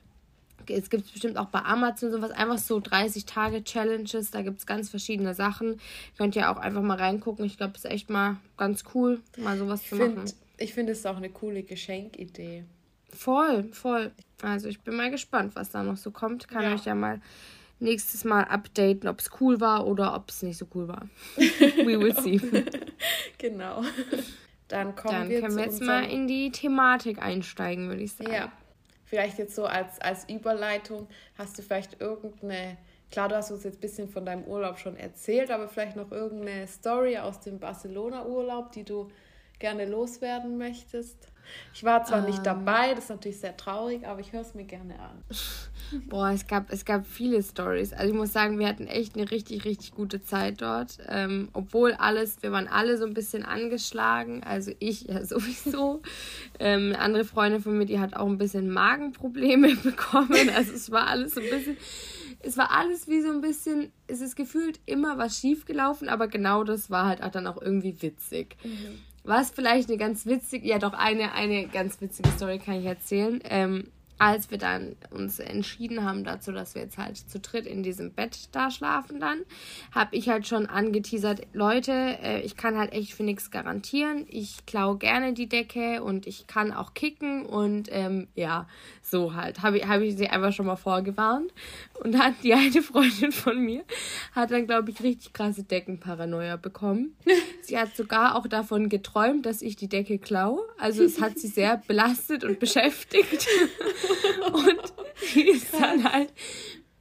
Speaker 3: es gibt bestimmt auch bei Amazon sowas, einfach so 30-Tage-Challenges, da gibt es ganz verschiedene Sachen. Könnt ihr auch einfach mal reingucken. Ich glaube, es ist echt mal ganz cool, mal sowas ich zu
Speaker 4: find, machen. Ich finde es auch eine coole Geschenkidee.
Speaker 3: Voll, voll. Also ich bin mal gespannt, was da noch so kommt. Kann ja. euch ja mal nächstes Mal updaten, ob es cool war oder ob es nicht so cool war. We will [laughs] see.
Speaker 4: genau. Dann kommen
Speaker 3: Dann
Speaker 4: wir
Speaker 3: können wir jetzt mal in die Thematik einsteigen, würde ich sagen. Ja.
Speaker 4: Vielleicht jetzt so als, als Überleitung, hast du vielleicht irgendeine, klar, du hast uns jetzt ein bisschen von deinem Urlaub schon erzählt, aber vielleicht noch irgendeine Story aus dem Barcelona-Urlaub, die du gerne loswerden möchtest? Ich war zwar ähm, nicht dabei, das ist natürlich sehr traurig, aber ich höre es mir gerne an. [laughs]
Speaker 3: Boah, es gab, es gab viele Stories. Also ich muss sagen, wir hatten echt eine richtig, richtig gute Zeit dort. Ähm, obwohl alles, wir waren alle so ein bisschen angeschlagen. Also ich ja [laughs] sowieso. ähm, eine andere Freundin von mir, die hat auch ein bisschen Magenprobleme [laughs] bekommen. Also es war alles so ein bisschen es war alles wie so ein bisschen, es ist gefühlt immer was schief gelaufen, aber genau das war halt auch dann auch irgendwie witzig. Mhm. Was vielleicht eine ganz witzige, ja doch eine, eine ganz witzige Story kann ich erzählen. Ähm, als wir dann uns entschieden haben dazu, dass wir jetzt halt zu dritt in diesem Bett da schlafen dann, habe ich halt schon angeteasert, Leute, äh, ich kann halt echt für nichts garantieren. Ich klaue gerne die Decke und ich kann auch kicken und ähm, ja, so halt. Habe ich, hab ich sie einfach schon mal vorgewarnt. Und dann die eine Freundin von mir hat dann, glaube ich, richtig krasse Deckenparanoia bekommen. sie hat sogar auch davon geträumt, dass ich die Decke klaue. Also es hat sie sehr belastet und beschäftigt. [laughs] Und sie [laughs] ist dann halt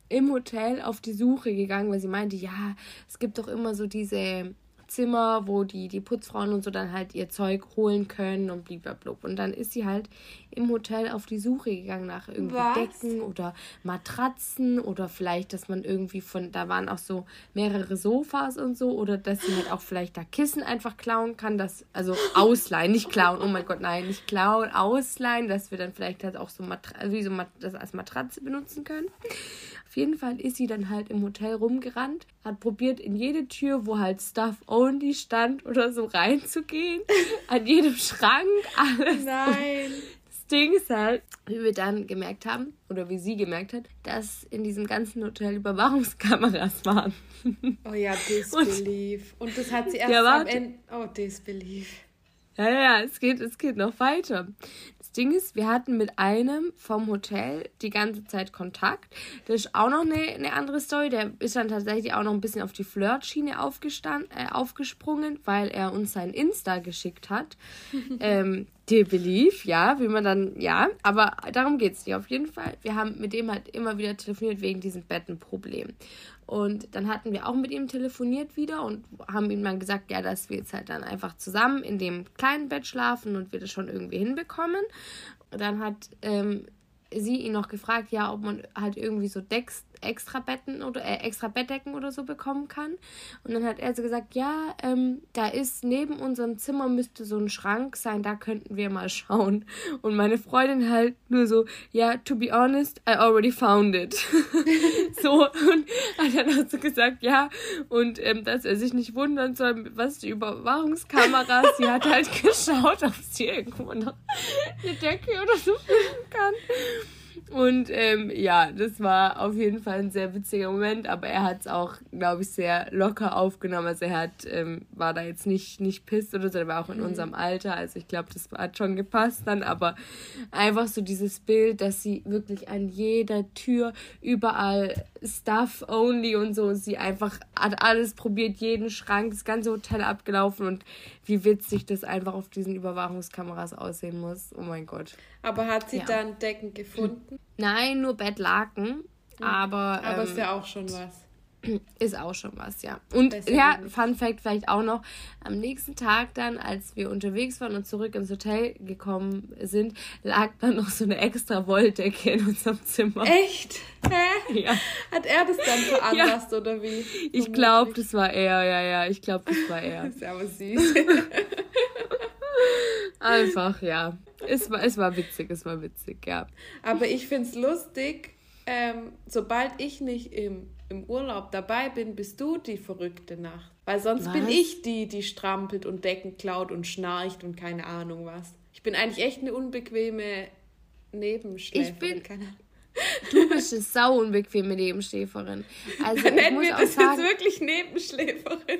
Speaker 3: im Hotel auf die Suche gegangen, weil sie meinte, ja, es gibt doch immer so diese Zimmer, wo die, die Putzfrauen und so dann halt ihr Zeug holen können und blablabla. Und dann ist sie halt im Hotel auf die Suche gegangen nach irgendwie Was? Decken oder Matratzen oder vielleicht, dass man irgendwie von, da waren auch so mehrere Sofas und so oder dass sie halt auch vielleicht da Kissen einfach klauen kann, das, also ausleihen, nicht klauen, oh mein Gott, nein, nicht klauen, ausleihen, dass wir dann vielleicht halt auch so, Matra wie so Mat das als Matratze benutzen können. Auf jeden Fall ist sie dann halt im Hotel rumgerannt, hat probiert, in jede Tür, wo halt Stuff Only stand oder so reinzugehen. [laughs] An jedem Schrank, alles. Nein. das Ding ist halt, wie wir dann gemerkt haben, oder wie sie gemerkt hat, dass in diesem ganzen Hotel Überwachungskameras waren.
Speaker 4: Oh ja, [laughs] Disbelief. Und, Und das hat sie erst ja, am Ende. Oh, Disbelief.
Speaker 3: Ja, ja, es geht, es geht noch weiter. Ding ist, wir hatten mit einem vom Hotel die ganze Zeit Kontakt. Das ist auch noch eine, eine andere Story. Der ist dann tatsächlich auch noch ein bisschen auf die Flirtschiene äh, aufgesprungen, weil er uns sein Insta geschickt hat. [laughs] ähm, der Belief, ja, wie man dann, ja, aber darum geht es nicht auf jeden Fall. Wir haben mit dem halt immer wieder telefoniert wegen diesem Bettenproblem. Und dann hatten wir auch mit ihm telefoniert wieder und haben ihm dann gesagt, ja, dass wir jetzt halt dann einfach zusammen in dem kleinen Bett schlafen und wir das schon irgendwie hinbekommen. Und dann hat ähm, sie ihn noch gefragt, ja, ob man halt irgendwie so Decks, extra Betten oder äh, extra Bettdecken oder so bekommen kann. Und dann hat er so gesagt, ja, ähm, da ist neben unserem Zimmer müsste so ein Schrank sein, da könnten wir mal schauen. Und meine Freundin halt nur so, ja, to be honest, I already found it. [laughs] so, und hat dann auch so gesagt, ja, und ähm, dass er sich nicht wundern soll, was die Überwachungskamera, sie hat halt [laughs] geschaut, ob sie irgendwo noch eine Decke oder so finden kann. Und ähm, ja, das war auf jeden Fall ein sehr witziger Moment, aber er hat es auch, glaube ich, sehr locker aufgenommen. Also er hat, ähm, war da jetzt nicht, nicht pisst oder so, er war auch in mhm. unserem Alter. Also ich glaube, das hat schon gepasst dann, aber einfach so dieses Bild, dass sie wirklich an jeder Tür überall Stuff only und so, sie einfach hat alles probiert, jeden Schrank, das ganze Hotel abgelaufen und wie witzig das einfach auf diesen Überwachungskameras aussehen muss. Oh mein Gott.
Speaker 4: Aber hat sie ja. dann Decken gefunden?
Speaker 3: Nein, nur Bettlaken. Aber.
Speaker 4: Aber ähm, ist ja auch schon was. [clears throat]
Speaker 3: Ist auch schon was, ja. Und Besser ja, Fun Fact vielleicht auch noch: Am nächsten Tag dann, als wir unterwegs waren und zurück ins Hotel gekommen sind, lag dann noch so eine extra Wolldecke in unserem Zimmer.
Speaker 4: Echt? Hä? [laughs] Ja. Hat er das dann veranlasst ja. oder wie?
Speaker 3: Ich glaube, das war er, ja, ja. Ich glaube, das war er. [laughs]
Speaker 4: ist aber süß. [laughs]
Speaker 3: Einfach, ja. Es war, es war witzig, es war witzig, ja.
Speaker 4: Aber ich finde es lustig, ähm, sobald ich nicht im, im Urlaub dabei bin, bist du die verrückte Nacht. Weil sonst was? bin ich die, die strampelt und Decken klaut und schnarcht und keine Ahnung was. Ich bin eigentlich echt eine unbequeme Nebenschläferin. Ich bin, keine
Speaker 3: Du bist eine sau unbequeme Nebenschläferin. [laughs] Also
Speaker 4: Nennen ich muss wir das sagen, jetzt wirklich Nebenschläferin? [laughs]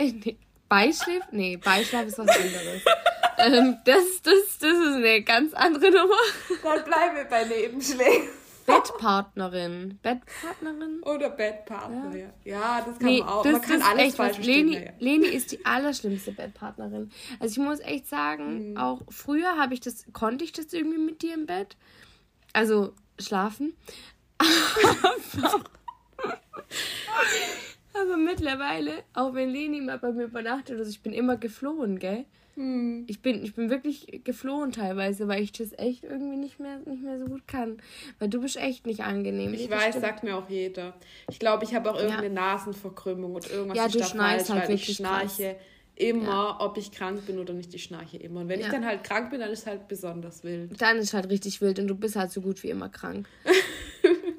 Speaker 3: Nee, Beischlaf? Nee, Beischlaf ist was anderes. ähm, das, das, das ist eine ganz andere Nummer.
Speaker 4: Dann bleiben wir bei Nebenschlägen.
Speaker 3: Bettpartnerin. Bettpartnerin?
Speaker 4: Oder Bettpartner, ja. Ja, das kann nee, man auch. Das, man kann alles echt falsch
Speaker 3: Leni, ja. Leni ist die allerschlimmste Bettpartnerin. Also ich muss echt sagen, mhm. auch früher habe ich das, konnte ich das irgendwie mit dir im Bett. Also schlafen. [laughs] Aber mittlerweile, auch wenn Leni mal bei mir übernachtet, also ich bin immer geflohen, gell? Hm. Ich, bin, ich bin wirklich geflohen teilweise, weil ich das echt irgendwie nicht mehr, nicht mehr so gut kann. Weil du bist echt nicht angenehm.
Speaker 4: Ich weiß, stimmt. sagt mir auch jeder. Ich glaube, ich habe auch irgendeine ja. Nasenverkrümmung und irgendwas ja, da falsch, halt weil ich schnarche krass. immer, ja. ob ich krank bin oder nicht, ich schnarche immer. Und wenn ja. ich dann halt krank bin, dann ist halt besonders wild.
Speaker 3: Dann ist halt richtig wild und du bist halt so gut wie immer krank. [laughs]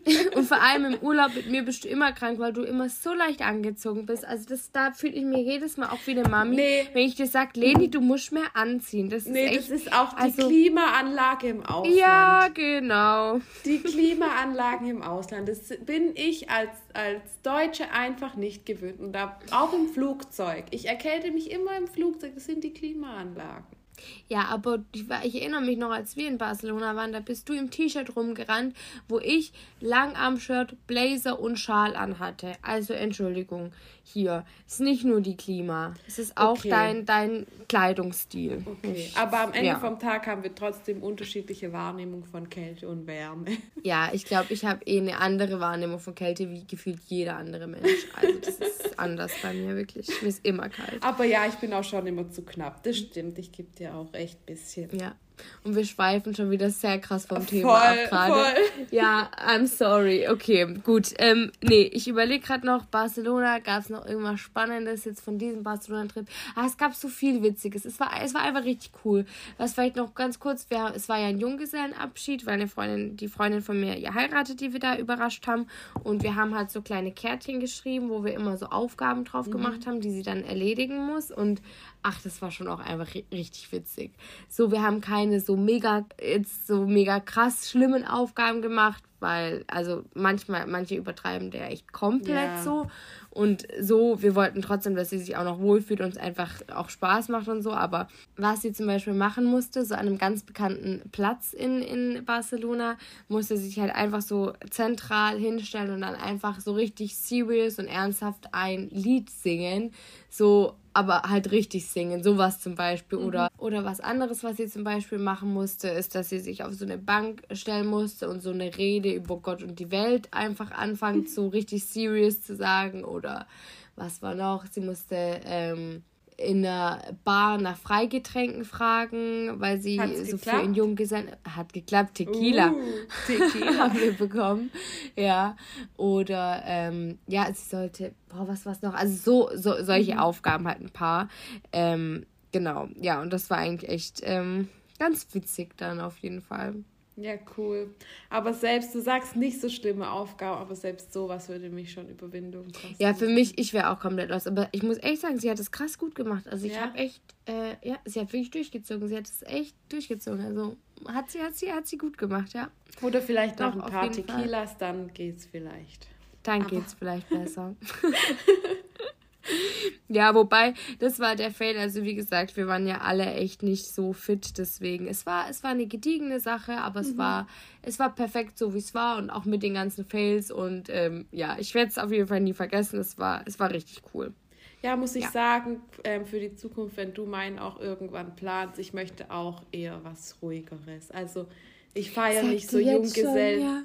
Speaker 3: [laughs] und vor allem im Urlaub mit mir bist du immer krank, weil du immer so leicht angezogen bist. Also das, da fühle ich mir jedes Mal auch wie eine Mami, nee. wenn ich dir sage, Leni, du musst mehr anziehen. Das nee, ist echt,
Speaker 4: das ist auch die also, Klimaanlage im Ausland.
Speaker 3: Ja, genau.
Speaker 4: Die Klimaanlagen im Ausland. Das bin ich als, als Deutsche einfach nicht gewöhnt. Und da, auch im Flugzeug. Ich erkälte mich immer im Flugzeug. Das sind die Klimaanlagen.
Speaker 3: Ja, aber ich, ich, erinnere mich noch, als wir in Barcelona waren, da bist du im T-Shirt rumgerannt, wo ich Langarm-Shirt, Blazer und Schal anhatte. Also Entschuldigung, hier ist nicht nur die Klima, es ist auch okay. dein, dein Kleidungsstil.
Speaker 4: Okay, aber am Ende ja. vom Tag haben wir trotzdem unterschiedliche Wahrnehmung von Kälte und Wärme. [laughs]
Speaker 3: Ja, ich glaube, ich habe eh eine andere Wahrnehmung von Kälte wie gefühlt jeder andere Mensch. Also das ist [laughs] anders bei mir wirklich. Mir ist immer kalt.
Speaker 4: Aber ja, ich bin auch schon immer zu knapp. Das stimmt, ich gebe dir auch echt ein bisschen.
Speaker 3: Ja. Und wir schweifen schon wieder sehr krass vom Thema voll, ab gerade. [laughs] Ja, I'm sorry. Okay, gut. Ähm, nee, ich überlege gerade noch, Barcelona, gab es noch irgendwas Spannendes jetzt von diesem Barcelona-Trip? Ah, es gab so viel Witziges. Es war, es war einfach richtig cool. Was vielleicht noch ganz kurz, wir, es war ja ein Junggesellenabschied, weil eine Freundin, die Freundin von mir ja heiratet, die wir da überrascht haben. Und wir haben halt so kleine Kärtchen geschrieben, wo wir immer so Aufgaben drauf mhm. gemacht haben, die sie dann erledigen muss. Und ach, das war schon auch einfach richtig witzig. So, wir haben keine so mega, jetzt so mega krass schlimmen Aufgaben gemacht, weil, also manchmal, manche übertreiben der echt komplett ja. so. Und so, wir wollten trotzdem, dass sie sich auch noch wohlfühlt und es einfach auch Spaß macht und so. Aber was sie zum Beispiel machen musste, so an einem ganz bekannten Platz in, in Barcelona, musste sie sich halt einfach so zentral hinstellen und dann einfach so richtig serious und ernsthaft ein Lied singen. So aber halt richtig singen, sowas zum Beispiel. Mhm. Oder, oder was anderes, was sie zum Beispiel machen musste, ist, dass sie sich auf so eine Bank stellen musste und so eine Rede über Gott und die Welt einfach anfangen, so richtig serious zu sagen. Oder was war noch? Sie musste ähm, in der Bar nach Freigetränken fragen, weil sie Hat's so geklappt? für ihren Junggesellen hat geklappt Tequila, uh, Tequila. [laughs] haben wir bekommen, ja oder ähm, ja sie sollte boah was was noch also so, so solche mhm. Aufgaben halt ein paar ähm, genau ja und das war eigentlich echt ähm, ganz witzig dann auf jeden Fall.
Speaker 4: Ja, cool. Aber selbst, du sagst nicht so schlimme Aufgaben, aber selbst sowas würde mich schon Überwindung kosten.
Speaker 3: Ja, für mich, ich wäre auch komplett los. Aber ich muss echt sagen, sie hat es krass gut gemacht. Also ich ja. habe echt, äh, ja, sie hat wirklich durchgezogen. Sie hat es echt durchgezogen. Also hat sie, hat sie, hat sie gut gemacht, ja.
Speaker 4: Oder vielleicht noch ein paar Tequilas, Fall. dann geht's vielleicht.
Speaker 3: Dann aber. geht's vielleicht besser. [laughs] [laughs] Ja, wobei, das war der Fail. Also, wie gesagt, wir waren ja alle echt nicht so fit. Deswegen, es war, es war eine gediegene Sache, aber es, mhm. war, es war perfekt so, wie es war und auch mit den ganzen Fails. Und ähm, ja, ich werde es auf jeden Fall nie vergessen. Es war, es war richtig cool.
Speaker 4: Ja, muss ich ja. sagen, ähm, für die Zukunft, wenn du meinen auch irgendwann planst, ich möchte auch eher was Ruhigeres. Also, ich feiere nicht so Junggesellen. Ja?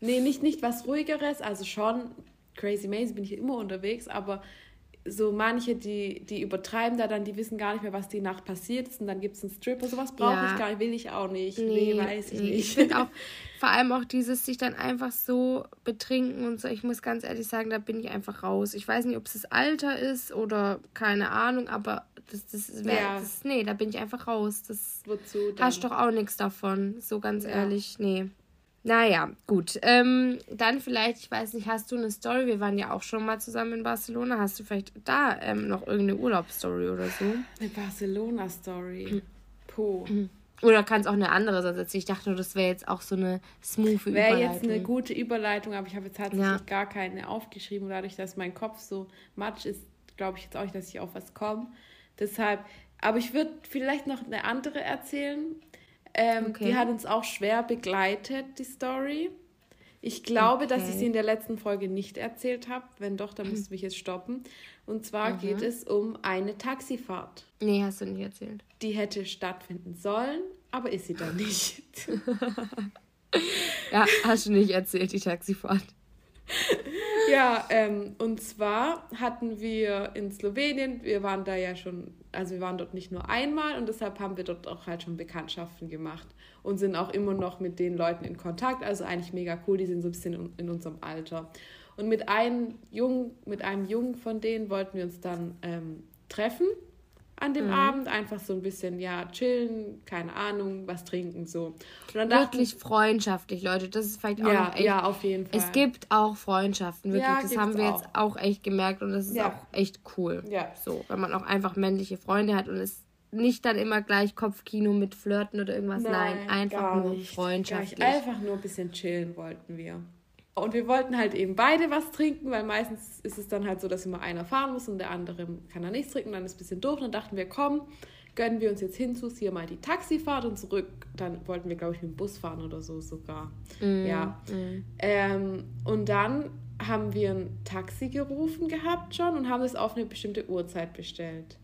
Speaker 4: Nee, nicht, nicht was Ruhigeres, also schon Crazy Maze bin ich immer unterwegs, aber so manche, die, die übertreiben da dann, die wissen gar nicht mehr, was die Nacht passiert ist und dann gibt es einen Stripper, sowas brauche ja. ich gar nicht, will ich auch nicht, nee, nee weiß ich nee. nicht.
Speaker 3: Ich finde [laughs] auch, vor allem auch dieses sich dann einfach so betrinken und so, ich muss ganz ehrlich sagen, da bin ich einfach raus. Ich weiß nicht, ob es das Alter ist oder keine Ahnung, aber das, das wäre, ja. nee, da bin ich einfach raus. Das Wozu denn? hast doch auch nichts davon, so ganz ja. ehrlich, nee. Naja, gut. Ähm, dann vielleicht, ich weiß nicht, hast du eine Story? Wir waren ja auch schon mal zusammen in Barcelona. Hast du vielleicht da ähm, noch irgendeine Urlaubsstory oder so?
Speaker 4: Eine Barcelona-Story. Hm. Po.
Speaker 3: Hm. Oder kannst auch eine andere setzen. Ich dachte nur, das wäre jetzt auch so eine smooth
Speaker 4: Überleitung. Wäre jetzt eine gute Überleitung, aber ich habe jetzt tatsächlich ja. gar keine aufgeschrieben. Dadurch, dass mein Kopf so matsch ist, glaube ich jetzt auch nicht, dass ich auf was komme. Deshalb, aber ich würde vielleicht noch eine andere erzählen. Ähm, okay. Die hat uns auch schwer begleitet, die Story. Ich glaube, okay. dass ich sie in der letzten Folge nicht erzählt habe. Wenn doch, dann müsste ich jetzt stoppen. Und zwar mhm. geht es um eine Taxifahrt.
Speaker 3: Nee, hast du nicht erzählt.
Speaker 4: Die hätte stattfinden sollen, aber ist sie dann nicht. [laughs]
Speaker 3: ja, hast du nicht erzählt, die Taxifahrt. [laughs]
Speaker 4: ja, ähm, und zwar hatten wir in Slowenien, wir waren da ja schon, also wir waren dort nicht nur einmal und deshalb haben wir dort auch halt schon Bekanntschaften gemacht und sind auch immer noch mit den Leuten in Kontakt. Also eigentlich mega cool, die sind so ein bisschen in, unserem Alter. Und mit einem Jungen, mit einem Jungen von denen wollten wir uns dann ähm, treffen an dem mhm. Abend. Einfach so ein bisschen, ja, chillen, keine Ahnung, was trinken, so.
Speaker 3: Wirklich freundschaftlich, Leute. Das ist vielleicht auch ja, noch echt. Ja, auf jeden Fall. Es gibt auch Freundschaften, wirklich. Ja, das haben wir auch. jetzt auch echt gemerkt und das ist ja. auch echt cool. Ja. So, wenn man auch einfach männliche Freunde hat und es nicht dann immer gleich Kopfkino mit Flirten oder irgendwas. Nein,
Speaker 4: Nein einfach nur freundschaftlich. Einfach nur ein bisschen chillen wollten wir. Und wir wollten halt eben beide was trinken, weil meistens ist es dann halt so, dass immer einer fahren muss und der andere kann da nichts trinken. Dann ist es ein bisschen doof. Und dann dachten wir, komm, gönnen wir uns jetzt hinzus hier mal die Taxifahrt und zurück. Dann wollten wir, glaube ich, mit dem Bus fahren oder so sogar. Mm, ja. Mm. Ähm, und dann haben wir ein Taxi gerufen gehabt schon und haben es auf eine bestimmte Uhrzeit bestellt.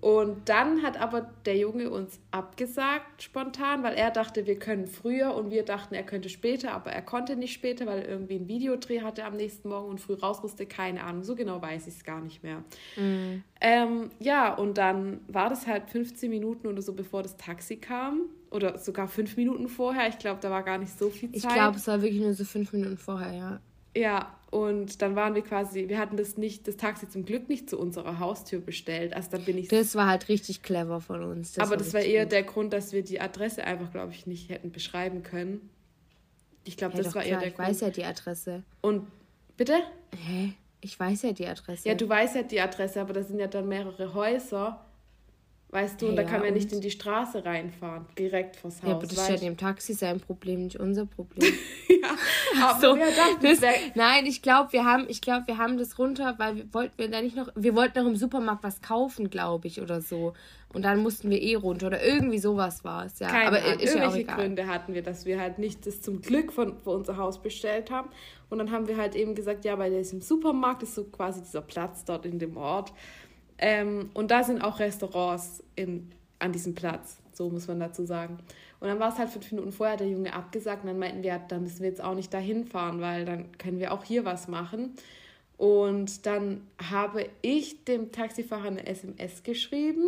Speaker 4: Und dann hat aber der Junge uns abgesagt spontan, weil er dachte, wir können früher und wir dachten, er könnte später, aber er konnte nicht später, weil er irgendwie einen Videodreh hatte am nächsten Morgen und früh raus musste. Keine Ahnung, so genau weiß ich es gar nicht mehr. Mhm. Ähm, ja, und dann war das halt 15 Minuten oder so, bevor das Taxi kam. Oder sogar fünf Minuten vorher. Ich glaube, da war gar nicht so viel
Speaker 3: Zeit. Ich glaube, es war wirklich nur so fünf Minuten vorher, ja.
Speaker 4: Ja, und dann waren wir quasi, wir hatten das nicht, das Taxi zum Glück nicht zu unserer Haustür bestellt. Also dann bin ich.
Speaker 3: Das war halt richtig clever von uns.
Speaker 4: Das aber war das war eher gut. der Grund, dass wir die Adresse einfach, glaube ich, nicht hätten beschreiben können. Ich glaube,
Speaker 3: ja, das war klar, eher der ich Grund. Ich weiß ja die Adresse.
Speaker 4: Und bitte?
Speaker 3: Hä? Ich weiß ja die Adresse.
Speaker 4: Ja, du weißt ja die Adresse, aber da sind ja dann mehrere Häuser. Weißt du, und ja, da kann man ja nicht in die Straße reinfahren, direkt vors Haus.
Speaker 3: Ja, aber das ist ja dem Taxi sein Problem, nicht unser Problem. [laughs] ja, aber so, wir dachten, das, Nein, ich glaube, wir haben, ich glaube, wir haben das runter, weil wir wollten wir da nicht noch, wir wollten noch im Supermarkt was kaufen, glaube ich, oder so. Und dann mussten wir eh runter oder irgendwie sowas war es, ja. Keine aber
Speaker 4: Ahnung, ist irgendwelche ja Gründe hatten wir, dass wir halt nicht das zum Glück von, von unser Haus bestellt haben. Und dann haben wir halt eben gesagt, ja, weil diesem Supermarkt ist so quasi dieser Platz dort in dem Ort. Ähm, und da sind auch Restaurants in, an diesem Platz, so muss man dazu sagen. Und dann war es halt fünf Minuten vorher der Junge abgesagt und dann meinten wir, dann müssen wir jetzt auch nicht dahin fahren, weil dann können wir auch hier was machen. Und dann habe ich dem Taxifahrer eine SMS geschrieben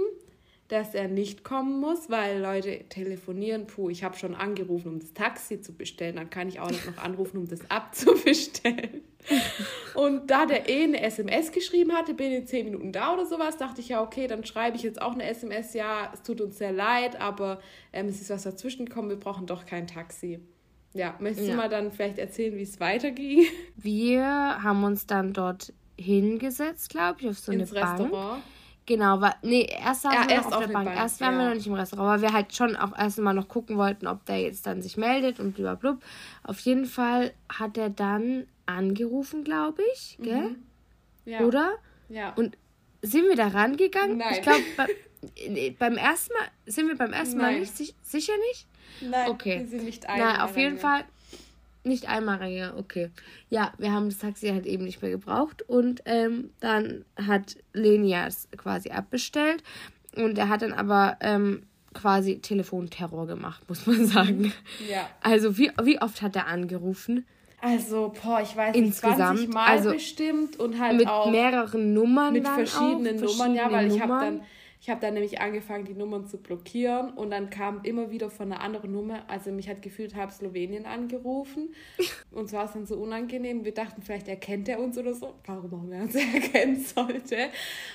Speaker 4: dass er nicht kommen muss, weil Leute telefonieren, puh, ich habe schon angerufen, um das Taxi zu bestellen, dann kann ich auch nicht noch anrufen, um das abzubestellen. [laughs] Und da der eh eine SMS geschrieben hatte, bin in zehn Minuten da oder sowas, dachte ich ja, okay, dann schreibe ich jetzt auch eine SMS, ja, es tut uns sehr leid, aber ähm, es ist was dazwischen gekommen, wir brauchen doch kein Taxi. Ja, möchtest ja. du mal dann vielleicht erzählen, wie es weiterging?
Speaker 3: Wir haben uns dann dort hingesetzt, glaube ich, auf so Ins eine Restaurant. Genau, war, nee, erst waren ja, wir erst auf, der Bank. Bank. Erst waren ja. wir noch nicht im Restaurant, weil wir halt schon auch erstmal noch gucken wollten, ob der jetzt dann sich meldet und blablabla. Auf jeden Fall hat er dann angerufen, glaube ich, gell? Mhm. Ja. Oder? Ja. Und sind wir da rangegangen? Nein. Ich glaube, bei, [laughs] beim ersten Mal, sind wir beim ersten Nein. Mal nicht, sicher nicht? Nein, okay. wir sind nicht einmal. Na, auf jeden Fall nicht einmal ja, okay. Ja, wir haben das Taxi halt eben nicht mehr gebraucht und ähm, dann hat Lenia es quasi abbestellt und er hat dann aber ähm, quasi Telefonterror gemacht, muss man sagen. Ja. Also wie, wie oft hat er angerufen?
Speaker 4: Also, boah, ich weiß nicht, Insgesamt, 20 Mal also bestimmt und halt
Speaker 3: mit
Speaker 4: auch
Speaker 3: mehreren Nummern
Speaker 4: mit verschiedenen auch, Nummern, ja, weil Nummern. ich habe dann ich habe dann nämlich angefangen, die Nummern zu blockieren und dann kam immer wieder von einer anderen Nummer, also mich hat gefühlt halb Slowenien angerufen. Uns war es dann so unangenehm. Wir dachten, vielleicht erkennt er uns oder so, warum auch immer er uns [laughs] erkennen sollte.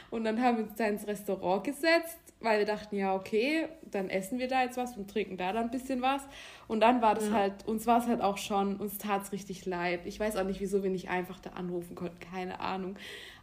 Speaker 4: Und dann haben wir uns da ins Restaurant gesetzt, weil wir dachten, ja, okay, dann essen wir da jetzt was und trinken da dann ein bisschen was. Und dann war das ja. halt, uns war es halt auch schon, uns tat es richtig leid. Ich weiß auch nicht, wieso wir nicht einfach da anrufen konnten, keine Ahnung.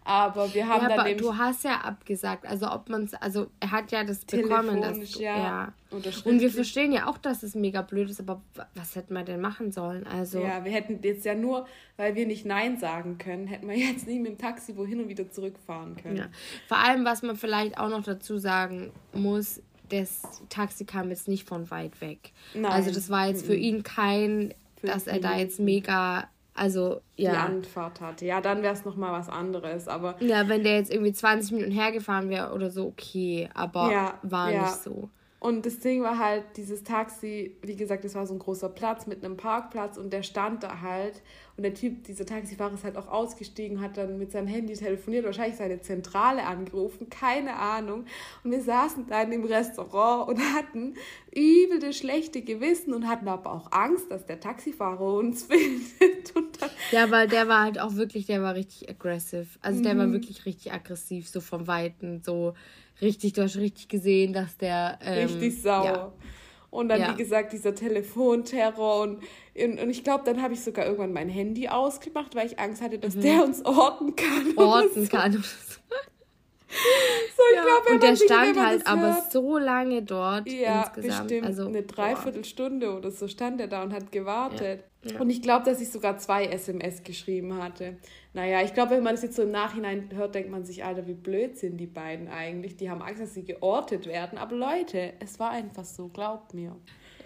Speaker 4: Aber wir haben ja, dann
Speaker 3: aber du hast ja abgesagt, also ob man es, also er hat ja das bekommen, dass ja, ja. Und wir verstehen ja auch, dass es mega blöd ist, aber was hätten wir denn machen sollen? Also
Speaker 4: ja, wir hätten jetzt ja nur, weil wir nicht Nein sagen können, hätten wir jetzt nicht mit dem Taxi wohin und wieder zurückfahren können. Ja.
Speaker 3: Vor allem, was man vielleicht auch noch dazu sagen muss, das Taxi kam jetzt nicht von weit weg. Nein. Also das war jetzt für ihn kein, dass er da jetzt mega also, ja.
Speaker 4: Die Anfahrt hatte. Ja, dann wäre es nochmal was anderes. Aber.
Speaker 3: Ja, wenn der jetzt irgendwie 20 Minuten hergefahren wäre oder so, okay. Aber ja, war
Speaker 4: ja. nicht so. Und das Ding war halt, dieses Taxi, wie gesagt, das war so ein großer Platz mit einem Parkplatz und der stand da halt. Und der Typ, dieser Taxifahrer ist halt auch ausgestiegen, hat dann mit seinem Handy telefoniert, wahrscheinlich seine Zentrale angerufen, keine Ahnung. Und wir saßen dann im Restaurant und hatten übel das schlechte Gewissen und hatten aber auch Angst, dass der Taxifahrer uns [laughs] findet.
Speaker 3: ja, weil der war halt auch wirklich, der war richtig aggressive. Also der mhm. war wirklich richtig aggressiv, so vom Weiten, so richtig, du hast richtig gesehen, dass der... Ähm, richtig sauer. Ja.
Speaker 4: Und dann, ja. wie gesagt, dieser Telefonterror und, und, ich glaube, dann habe ich sogar irgendwann mein Handy ausgemacht, weil ich Angst hatte, dass mhm. der uns orten kann. Orten so. kann. [laughs]
Speaker 3: So, ich ja. glaube, und der stand halt aber hört. so lange dort ja, insgesamt.
Speaker 4: Bestimmt also eine Dreiviertelstunde oder so stand er da und hat gewartet. Und ich glaube, dass ich sogar zwei SMS geschrieben hatte. Naja, ich glaube, wenn man es jetzt so im Nachhinein hört, denkt man sich, Alter, wie blöd sind die beiden eigentlich. Die haben Angst, dass sie geortet werden. Aber Leute, es war einfach so, glaubt mir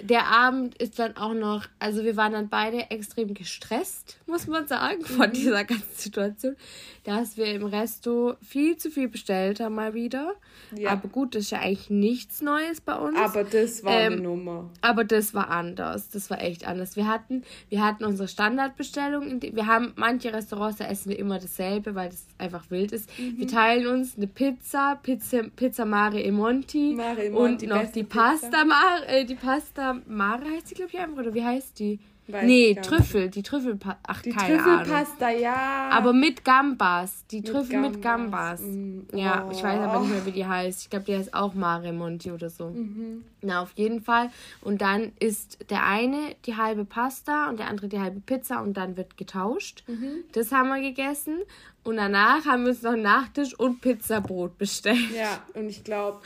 Speaker 3: der Abend ist dann auch noch, also wir waren dann beide extrem gestresst, muss man sagen, [laughs] von mhm. dieser ganzen Situation, dass wir im Resto viel zu viel bestellt haben mal wieder. Ja. Aber gut, das ist ja eigentlich nichts Neues bei uns. Aber das war ähm, eine Nummer. Aber das war anders. Das war echt anders. Wir hatten, wir hatten unsere Standardbestellung. Wir haben manche Restaurants, da essen wir immer dasselbe, weil das einfach wild ist. Mhm. Wir teilen uns eine Pizza, Pizza, Pizza Mare e Monti, Mare e Monti und noch die Pasta, Mare, äh, die Pasta Mare heißt sie, glaube ich, einfach. Oder wie heißt die? Weiß nee, Trüffel, die Trüffelpasta. Ach, die keine Trüffelpasta, Ahnung. ja. Aber mit Gambas. Die mit Trüffel Gambas. mit Gambas. Mm, oh. Ja, ich weiß aber nicht mehr, wie die heißt. Ich glaube, die heißt auch Mare Monti oder so. Mhm. Na, auf jeden Fall. Und dann ist der eine die halbe Pasta und der andere die halbe Pizza und dann wird getauscht. Mhm. Das haben wir gegessen. Und danach haben wir uns noch Nachtisch und Pizzabrot bestellt.
Speaker 4: Ja, und ich glaube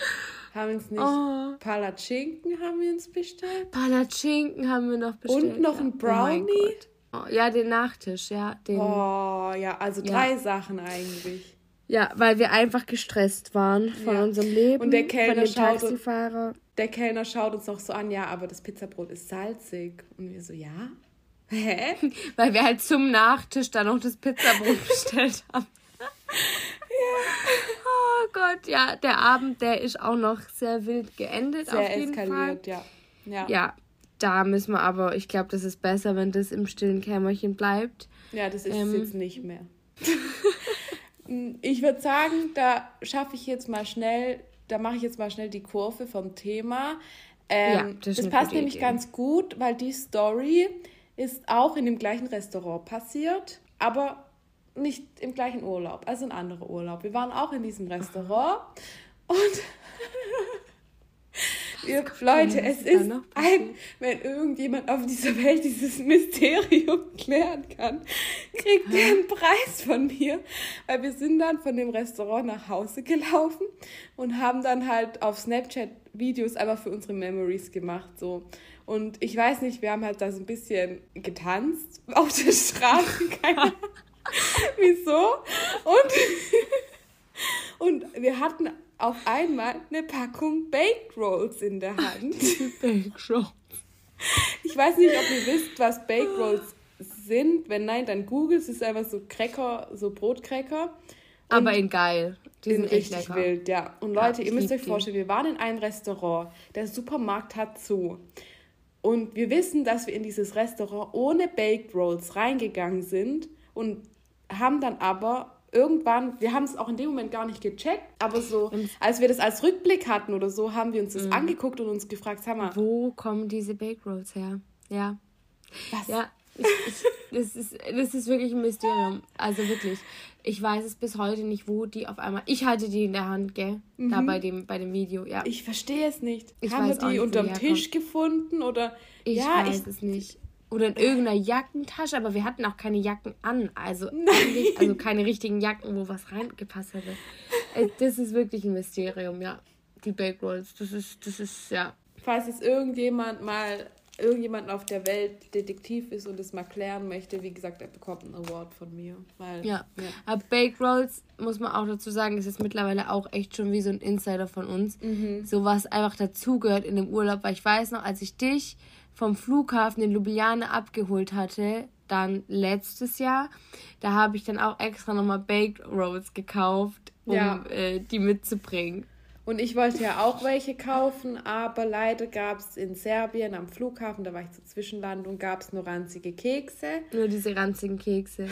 Speaker 4: haben uns nicht oh. Palatschinken haben wir uns bestellt?
Speaker 3: Palatschinken haben wir noch bestellt. Und noch ja. ein oh Brownie? Oh ja, den Nachtisch, ja. Den,
Speaker 4: oh, ja, also drei ja. Sachen eigentlich.
Speaker 3: Ja, weil wir einfach gestresst waren von ja. unserem Leben. Und der Kellner
Speaker 4: schaut Taxifahrer. der Kellner schaut uns noch so an, ja, aber das Pizzabrot ist salzig. Und wir so, ja? [laughs]
Speaker 3: Hä? weil wir halt zum Nachtisch dann noch das Pizzabrot [laughs] bestellt haben. [laughs] Oh Gott, ja, der Abend, der ist auch noch sehr wild geendet. Sehr auf jeden eskaliert, Fall. ja. ja. Ja, da müssen wir aber, ich glaube, das ist besser, wenn das im stillen Kämmerchen bleibt.
Speaker 4: Ja, das ist ähm, jetzt nicht mehr. ich würde sagen, da schaffe ich jetzt mal schnell, da mache ich jetzt mal schnell die Kurve vom Thema. Ähm, ja, das, das passt nämlich Idee. ganz gut, weil die Story ist auch in dem gleichen Restaurant passiert, aber nicht im gleichen Urlaub, also ein anderer Urlaub. Wir waren auch in diesem Restaurant und [laughs] ihr, Leute, es ist ein, wenn irgendjemand auf dieser Welt dieses Mysterium [laughs] klären kann, kriegt ihr einen Preis von mir, weil wir sind dann von dem Restaurant nach Hause gelaufen und haben dann halt auf Snapchat Videos einfach für unsere Memories gemacht, so. Und ich weiß nicht, wir haben halt da so ein bisschen getanzt auf der Straße, keine [laughs] [laughs] Wieso? Und, [laughs] und wir hatten auf einmal eine Packung Baked Rolls in der Hand. [laughs] Baked Rolls. Ich weiß nicht, ob ihr wisst, was Baked Rolls sind. Wenn nein, dann googelt es. ist einfach so Cracker, so Brotcracker.
Speaker 3: Aber in geil. Die sind
Speaker 4: richtig lecker. wild, ja. Und Leute, ja, ihr müsst euch vorstellen, wir waren in einem Restaurant. Der Supermarkt hat zu. Und wir wissen, dass wir in dieses Restaurant ohne Baked Rolls reingegangen sind und haben dann aber irgendwann, wir haben es auch in dem Moment gar nicht gecheckt, aber so, als wir das als Rückblick hatten oder so, haben wir uns das mhm. angeguckt und uns gefragt, sag mal.
Speaker 3: Wo kommen diese Bake Rolls her? Ja. Was? Ja, ich, ich, das, ist, das ist wirklich ein Mysterium. Also wirklich. Ich weiß es bis heute nicht, wo die auf einmal. Ich hatte die in der Hand, gell? Mhm. Da bei dem, bei dem Video, ja.
Speaker 4: Ich verstehe es nicht. Ich haben wir die unterm Tisch gefunden oder.
Speaker 3: Ich
Speaker 4: ja,
Speaker 3: weiß ich, es nicht. Oder in irgendeiner Jackentasche, aber wir hatten auch keine Jacken an. Also also keine richtigen Jacken, wo was reingepasst hätte. Äh, das ist wirklich ein Mysterium, ja. Die Bake Rolls. Das ist, das ist, ja.
Speaker 4: Falls es irgendjemand mal, irgendjemand auf der Welt Detektiv ist und es mal klären möchte, wie gesagt, er bekommt einen Award von mir. Weil,
Speaker 3: ja. ja. Aber Bake Rolls, muss man auch dazu sagen, ist jetzt mittlerweile auch echt schon wie so ein Insider von uns. Mhm. So was einfach dazugehört in dem Urlaub, weil ich weiß noch, als ich dich vom Flughafen in Ljubljana abgeholt hatte, dann letztes Jahr, da habe ich dann auch extra nochmal Baked Rolls gekauft, um ja. äh, die mitzubringen.
Speaker 4: Und ich wollte ja auch welche kaufen, aber leider gab es in Serbien am Flughafen, da war ich zur Zwischenlandung, gab es nur ranzige Kekse.
Speaker 3: Nur diese ranzigen Kekse.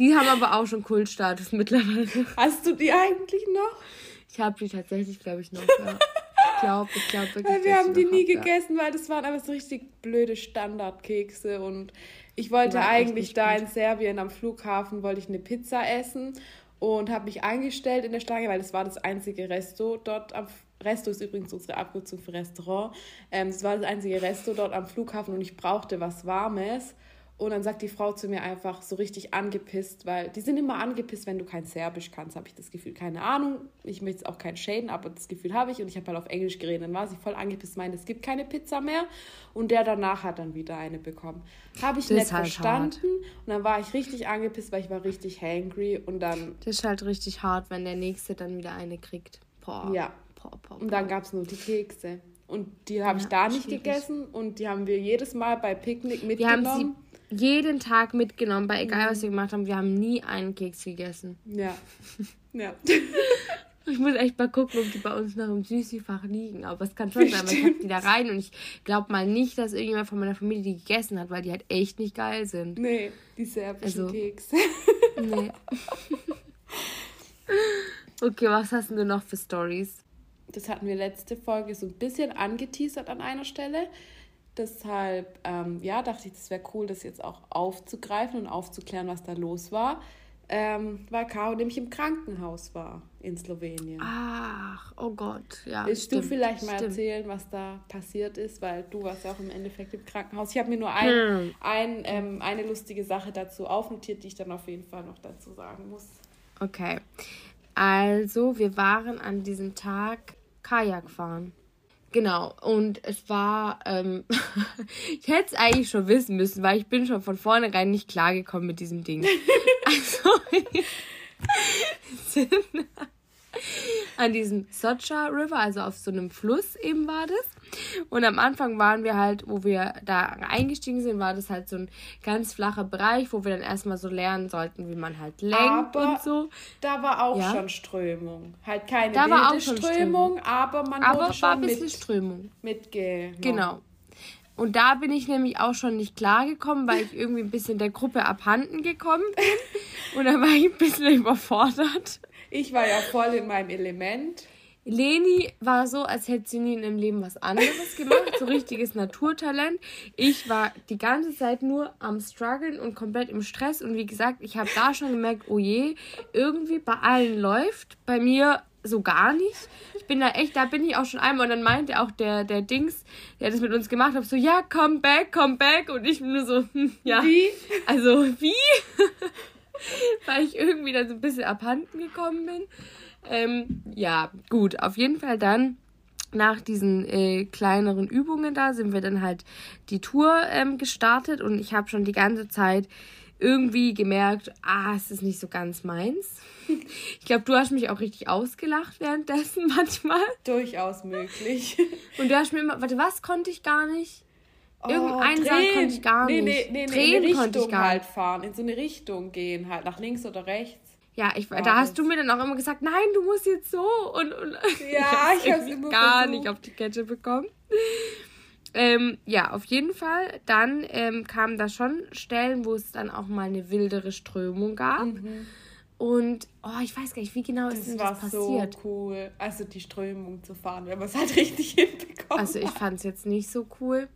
Speaker 3: Die haben aber auch schon Kultstatus mittlerweile.
Speaker 4: Hast du die eigentlich noch?
Speaker 3: Ich habe die tatsächlich, glaube ich, noch. Ja. [laughs] Glaube, ich glaube
Speaker 4: wirklich. Weil wir haben die nie gegessen, ja. weil das waren aber so richtig blöde Standardkekse und ich wollte eigentlich da gut. in Serbien am Flughafen wollte ich eine Pizza essen und habe mich eingestellt in der Schlange, weil das war das einzige Resto dort am Resto ist übrigens unsere Abkürzung für Restaurant. Ähm, das war das einzige Resto dort am Flughafen und ich brauchte was Warmes. Und dann sagt die Frau zu mir einfach so richtig angepisst, weil die sind immer angepisst, wenn du kein Serbisch kannst, habe ich das Gefühl. Keine Ahnung, ich möchte es auch kein Shaden, aber das Gefühl habe ich und ich habe halt auf Englisch geredet. Dann war sie voll angepisst, meinte, es gibt keine Pizza mehr und der danach hat dann wieder eine bekommen. Habe ich das nicht halt verstanden hart. und dann war ich richtig angepisst, weil ich war richtig hangry und dann...
Speaker 3: Das ist halt richtig hart, wenn der Nächste dann wieder eine kriegt. Boah.
Speaker 4: Ja. Boah, boah, boah. Und dann gab es nur die Kekse. Und die habe ja, ich da nicht schwierig. gegessen und die haben wir jedes Mal bei Picknick mitgenommen. Wir haben sie
Speaker 3: jeden Tag mitgenommen, bei egal was wir gemacht haben. Wir haben nie einen Keks gegessen.
Speaker 4: Ja. [laughs] Ja. [laughs]
Speaker 3: Ich muss echt mal gucken, ob die bei uns noch im Süßifach liegen. Aber es kann schon sein, weil ich hab die da rein und ich glaube mal nicht, dass irgendjemand von meiner Familie die gegessen hat, weil die halt echt nicht geil sind.
Speaker 4: Nee, die serbischen also, Kekse. Nee. [laughs]
Speaker 3: okay, was hast du noch für Stories?
Speaker 4: Das hatten wir letzte Folge so ein bisschen angeteasert an einer Stelle. Deshalb, ähm, ja, dachte ich, das wäre cool, das jetzt auch aufzugreifen und aufzuklären, was da los war. Ähm, weil Caro nämlich im Krankenhaus war in Slowenien.
Speaker 3: Ach, oh Gott, ja.
Speaker 4: Willst stimmt, du vielleicht mal stimmt. erzählen, was da passiert ist? Weil du warst ja auch im Endeffekt im Krankenhaus. Ich habe mir nur ein, hm. ein, ähm, eine lustige Sache dazu aufnotiert, die ich dann auf jeden Fall noch dazu sagen muss.
Speaker 3: Okay. Also, wir waren an diesem Tag Kajak fahren. Genau, und es war, ähm, [laughs] ich hätte es eigentlich schon wissen müssen, weil ich bin schon von vornherein nicht klargekommen mit diesem Ding. [laughs] also, [laughs] sind an diesem Socha River, also auf so einem Fluss eben war das. Und am Anfang waren wir halt, wo wir da eingestiegen sind, war das halt so ein ganz flacher Bereich, wo wir dann erstmal so lernen sollten, wie man halt lenkt aber und so.
Speaker 4: Da war auch ja. schon Strömung. Halt keine da war auch schon Strömung, Strömung, aber man aber wurde schon war ein bisschen mit, Strömung. Mitgenommen.
Speaker 3: Genau. Und da bin ich nämlich auch schon nicht klargekommen, weil ich irgendwie ein bisschen der Gruppe abhanden gekommen bin. [laughs] Und da war ich ein bisschen überfordert.
Speaker 4: Ich war ja voll in meinem Element.
Speaker 3: Leni war so, als hätte sie nie in ihrem Leben was anderes gemacht, so richtiges Naturtalent. Ich war die ganze Zeit nur am struggeln und komplett im Stress und wie gesagt, ich habe da schon gemerkt, oh je, irgendwie bei allen läuft, bei mir so gar nicht. Ich bin da echt, da bin ich auch schon einmal und dann meinte auch der, der Dings, der das mit uns gemacht hat, so, ja, come back, come back und ich bin nur so, hm, ja. Wie? Also, wie? [laughs] [laughs] Weil ich irgendwie dann so ein bisschen abhanden gekommen bin. Ähm, ja, gut, auf jeden Fall dann nach diesen äh, kleineren Übungen da sind wir dann halt die Tour ähm, gestartet und ich habe schon die ganze Zeit irgendwie gemerkt, ah, es ist nicht so ganz meins. [laughs] Ich glaube, du hast mich auch richtig ausgelacht währenddessen [laughs] manchmal.
Speaker 4: Durchaus möglich.
Speaker 3: Und du hast mir immer, warte, was konnte ich gar nicht? Irgendeinen oh, Saal konnte ich gar nicht. Nee,
Speaker 4: nee, nee, Drehen in eine Richtung halt fahren, in so eine Richtung gehen halt, nach links oder rechts.
Speaker 3: Ja, ich, da hast du mir dann auch immer gesagt, nein, du musst jetzt so. Und, und [laughs] ja, ich, habe immer gar versucht. nicht auf die Kette bekommen. Ähm, ja, auf jeden Fall. Dann ähm, kamen da schon Stellen, wo es dann auch mal eine wildere Strömung gab. Mhm. Und oh, ich weiß gar nicht, wie genau das ist das passiert.
Speaker 4: Das war so cool, also die Strömung zu fahren, wenn man es halt [laughs] richtig hinbekommt.
Speaker 3: Also ich fand es jetzt nicht so cool.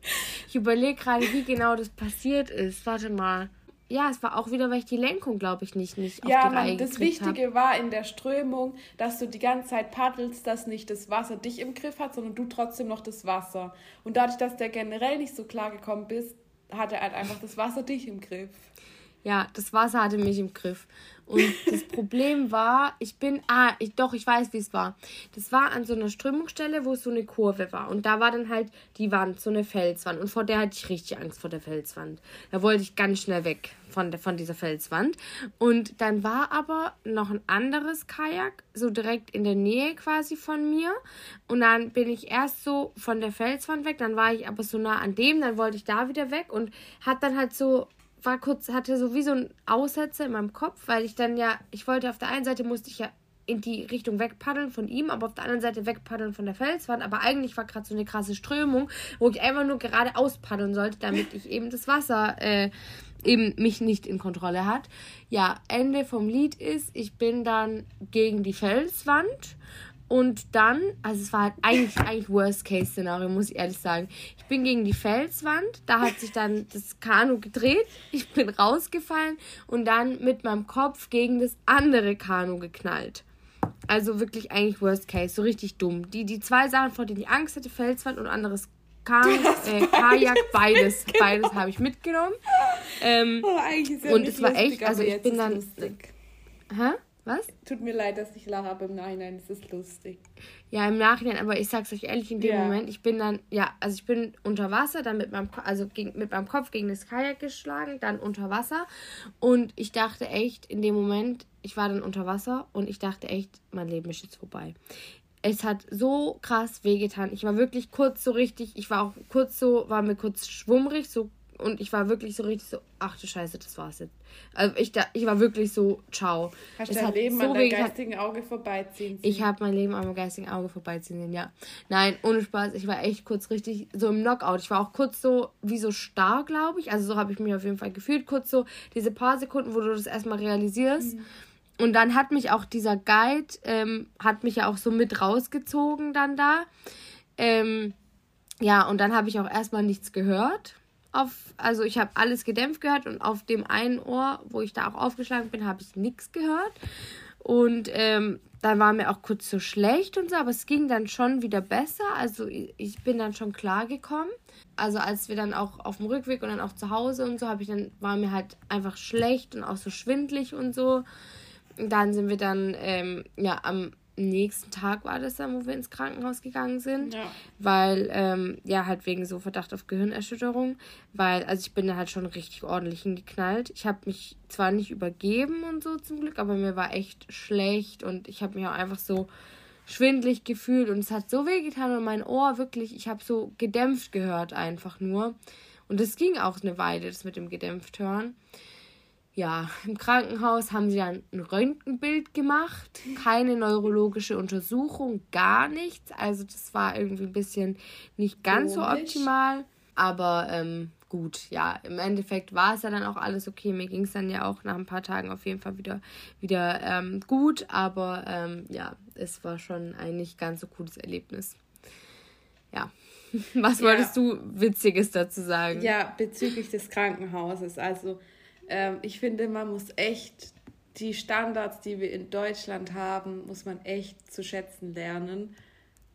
Speaker 3: Ich überlege gerade, wie genau das passiert ist. Warte mal ja, es war auch wieder, weil ich die Lenkung, glaube ich, nicht, nicht
Speaker 4: ja, auf die Reihe das Wichtige hab. war in der Strömung, dass du die ganze Zeit paddelst, dass nicht das Wasser dich im Griff hat, sondern du trotzdem noch das Wasser. Und dadurch, dass der generell nicht so klar gekommen bist, hat er halt einfach das Wasser dich im Griff.
Speaker 3: Ja, das Wasser hatte mich im Griff. Und das [laughs] Problem war, ich bin, ah, ich, doch, ich weiß, wie es war. Das war an so einer Strömungsstelle, wo es so eine Kurve war. Und da war dann halt die Wand, so eine Felswand. Und vor der hatte ich richtig Angst vor der Felswand. Da wollte ich ganz schnell weg von, der, von dieser Felswand. Und dann war aber noch ein anderes Kajak, so direkt in der Nähe quasi von mir. Und dann bin ich erst so von der Felswand weg, dann war ich aber so nah an dem, dann wollte ich da wieder weg und hat dann halt so war kurz, hatte so wie so ein Aussetzer in meinem Kopf, weil ich dann ja, ich wollte auf der einen Seite musste ich ja in die Richtung wegpaddeln von ihm, aber auf der anderen Seite wegpaddeln von der Felswand. Aber eigentlich war gerade so eine krasse Strömung, wo ich einfach nur geradeaus paddeln sollte, damit ich eben das Wasser äh, eben mich nicht in Kontrolle hat. Ja, Ende vom Lied ist, ich bin dann gegen die Felswand und dann, also es war halt eigentlich, eigentlich Worst-Case-Szenario, muss ich ehrlich sagen. Ich bin gegen die Felswand, da hat sich dann das Kanu gedreht, ich bin rausgefallen und dann mit meinem Kopf gegen das andere Kanu geknallt. Also wirklich eigentlich Worst Case, so richtig dumm. Die, die zwei Sachen, vor denen ich Angst hatte, Felswand und anderes Kanu, [laughs] äh, Kajak, beides, beides habe ich mitgenommen. Ähm, oh, ja und es war echt, also ich bin dann. Lustig. Hä? Was?
Speaker 4: Tut mir leid, dass ich lache, aber im Nachhinein ist es lustig.
Speaker 3: Ja, im Nachhinein, aber ich sag's euch ehrlich, in dem ja. Moment, ich bin dann, ja, also ich bin unter Wasser, dann mit meinem, also gegen, mit meinem Kopf gegen das Kajak geschlagen, dann unter Wasser. Und ich dachte echt, in dem Moment, ich war dann unter Wasser und ich dachte echt, mein Leben ist jetzt vorbei. Es hat so krass wehgetan. Ich war wirklich kurz so richtig, ich war auch kurz so, war mir kurz schwummrig, so und ich war wirklich so richtig so, ach du Scheiße, das war's jetzt. Also ich, da, ich war wirklich so, ciao. Hast du dein Leben so an deinem geistigen Auge vorbeiziehen sehen? Ich habe mein Leben an meinem geistigen Auge vorbeiziehen sehen, ja. Nein, ohne Spaß, ich war echt kurz richtig so im Knockout. Ich war auch kurz so, wie so starr, glaube ich. Also so habe ich mich auf jeden Fall gefühlt. Kurz so diese paar Sekunden, wo du das erstmal realisierst. Mhm. Und dann hat mich auch dieser Guide, ähm, hat mich ja auch so mit rausgezogen dann da. Ähm, ja, und dann habe ich auch erstmal nichts gehört auf, also ich habe alles gedämpft gehört und auf dem einen Ohr, wo ich da auch aufgeschlagen bin, habe ich nichts gehört. Und ähm, dann war mir auch kurz so schlecht und so, aber es ging dann schon wieder besser. Also ich bin dann schon klar gekommen. Also als wir dann auch auf dem Rückweg und dann auch zu Hause und so, habe ich dann war mir halt einfach schlecht und auch so schwindlig und so. Und dann sind wir dann ähm, ja am nächsten Tag war das dann, wo wir ins Krankenhaus gegangen sind. Ja. Weil, ähm, ja, halt wegen so Verdacht auf Gehirnerschütterung. Weil, also ich bin da halt schon richtig ordentlich hingeknallt. Ich habe mich zwar nicht übergeben und so zum Glück, aber mir war echt schlecht und ich habe mich auch einfach so schwindlig gefühlt und es hat so weh getan und mein Ohr wirklich, ich habe so gedämpft gehört einfach nur. Und das ging auch eine Weile, das mit dem gedämpft hören ja, im Krankenhaus haben sie dann ein Röntgenbild gemacht, keine neurologische Untersuchung, gar nichts. Also das war irgendwie ein bisschen nicht ganz Komisch. so optimal. Aber ähm, gut, ja, im Endeffekt war es ja dann auch alles okay. Mir ging es dann ja auch nach ein paar Tagen auf jeden Fall wieder, wieder ähm, gut. Aber ähm, ja, es war schon ein nicht ganz so cooles Erlebnis. Ja. [laughs] Was ja. wolltest du Witziges dazu sagen?
Speaker 4: Ja, bezüglich des Krankenhauses. Also ähm, ich finde, man muss echt die Standards, die wir in Deutschland haben, muss man echt zu schätzen lernen,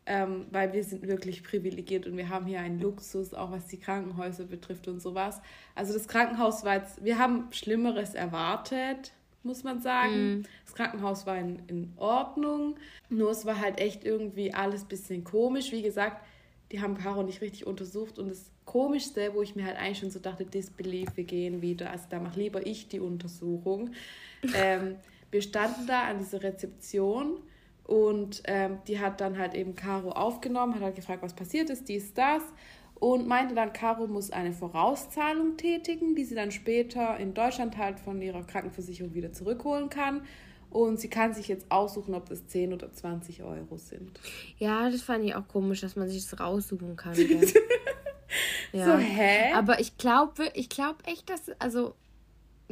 Speaker 4: ähm, weil wir sind wirklich privilegiert und wir haben hier einen Luxus, auch was die Krankenhäuser betrifft und sowas. Also das Krankenhaus war jetzt, wir haben Schlimmeres erwartet, muss man sagen. Mm. Das Krankenhaus war in, in Ordnung, nur es war halt echt irgendwie alles ein bisschen komisch. Wie gesagt, die haben Caro nicht richtig untersucht und das Komischste, wo ich mir halt eigentlich schon so dachte, Disbelief, wir gehen wieder, also da mache lieber ich die Untersuchung. [laughs] ähm, wir standen da an dieser Rezeption und ähm, die hat dann halt eben Caro aufgenommen, hat halt gefragt, was passiert ist, dies, das und meinte dann, Caro muss eine Vorauszahlung tätigen, die sie dann später in Deutschland halt von ihrer Krankenversicherung wieder zurückholen kann. Und sie kann sich jetzt aussuchen, ob das 10 oder 20 Euro sind.
Speaker 3: Ja, das fand ich auch komisch, dass man sich das raussuchen kann. [laughs] ja. So, hä? Aber ich glaube ich glaub echt, dass, also,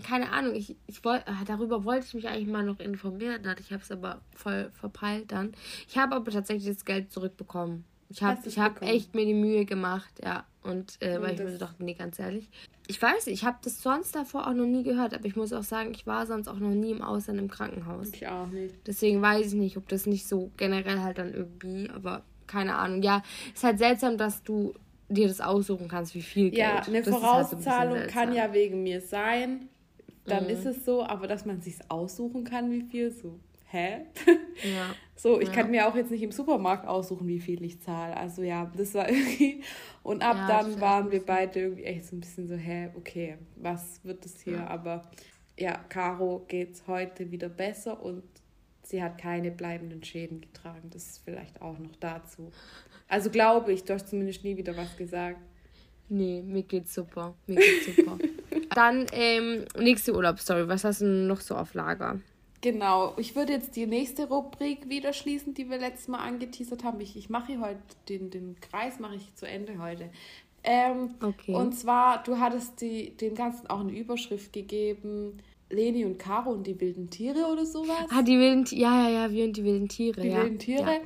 Speaker 3: keine Ahnung, ich, ich wollt, ah, darüber wollte ich mich eigentlich mal noch informieren. Ich habe es aber voll verpeilt dann. Ich habe aber tatsächlich das Geld zurückbekommen. Ich habe hab echt mir die Mühe gemacht, ja. Und äh, weil ich mir so dachte, nee, ganz ehrlich. Ich weiß nicht, ich habe das sonst davor auch noch nie gehört, aber ich muss auch sagen, ich war sonst auch noch nie im Ausland im Krankenhaus. Ich auch nicht. Deswegen weiß ich nicht, ob das nicht so generell halt dann irgendwie, aber keine Ahnung. Ja, ist halt seltsam, dass du dir das aussuchen kannst, wie viel Geld. Ja, eine
Speaker 4: das Vorauszahlung halt so ein kann ja wegen mir sein. Dann mhm. ist es so, aber dass man sich aussuchen kann, wie viel, so hä? Ja. [laughs] so, ich ja. kann mir auch jetzt nicht im Supermarkt aussuchen, wie viel ich zahle. Also ja, das war [laughs] irgendwie. Und ab ja, dann waren wir beide irgendwie echt so ein bisschen so, hä, okay, was wird das hier? Aber ja, Caro geht's heute wieder besser und sie hat keine bleibenden Schäden getragen. Das ist vielleicht auch noch dazu. Also glaube ich, du hast zumindest nie wieder was gesagt.
Speaker 3: Nee, mir geht's super. Mir geht's super. [laughs] Dann ähm, nächste Urlaubsstory. Was hast du noch so auf Lager?
Speaker 4: Genau, ich würde jetzt die nächste Rubrik wieder schließen, die wir letztes Mal angeteasert haben. Ich, ich mache heute den, den Kreis mache ich zu Ende heute. Ähm, okay. Und zwar, du hattest die, dem Ganzen auch eine Überschrift gegeben. Leni und Caro und die wilden Tiere oder sowas.
Speaker 3: Ah, die wilden Tiere, ja, ja, ja, wir und die wilden Tiere.
Speaker 4: Die
Speaker 3: ja.
Speaker 4: wilden Tiere. Ja.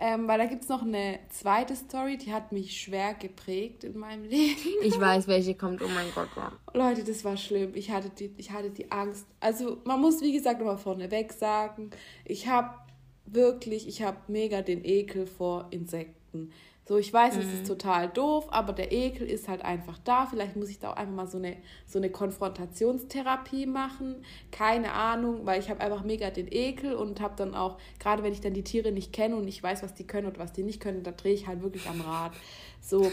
Speaker 4: Ähm, weil da gibt es noch eine zweite Story, die hat mich schwer geprägt in meinem [laughs] Leben.
Speaker 3: Ich weiß, welche kommt, oh mein Gott, ja.
Speaker 4: Leute, das war schlimm. Ich hatte die, ich hatte die Angst. Also man muss, wie gesagt, nochmal vorneweg sagen, ich habe wirklich, ich habe mega den Ekel vor Insekten. So, ich weiß, mhm. es ist mhm. total doof, aber der Ekel ist halt einfach da. Vielleicht muss ich da auch einfach mal so eine, so eine Konfrontationstherapie machen. Keine Ahnung, weil ich habe einfach mega den Ekel und habe dann auch, gerade wenn ich dann die Tiere nicht kenne und ich weiß, was die können und was die nicht können, da drehe ich halt wirklich am Rad. So.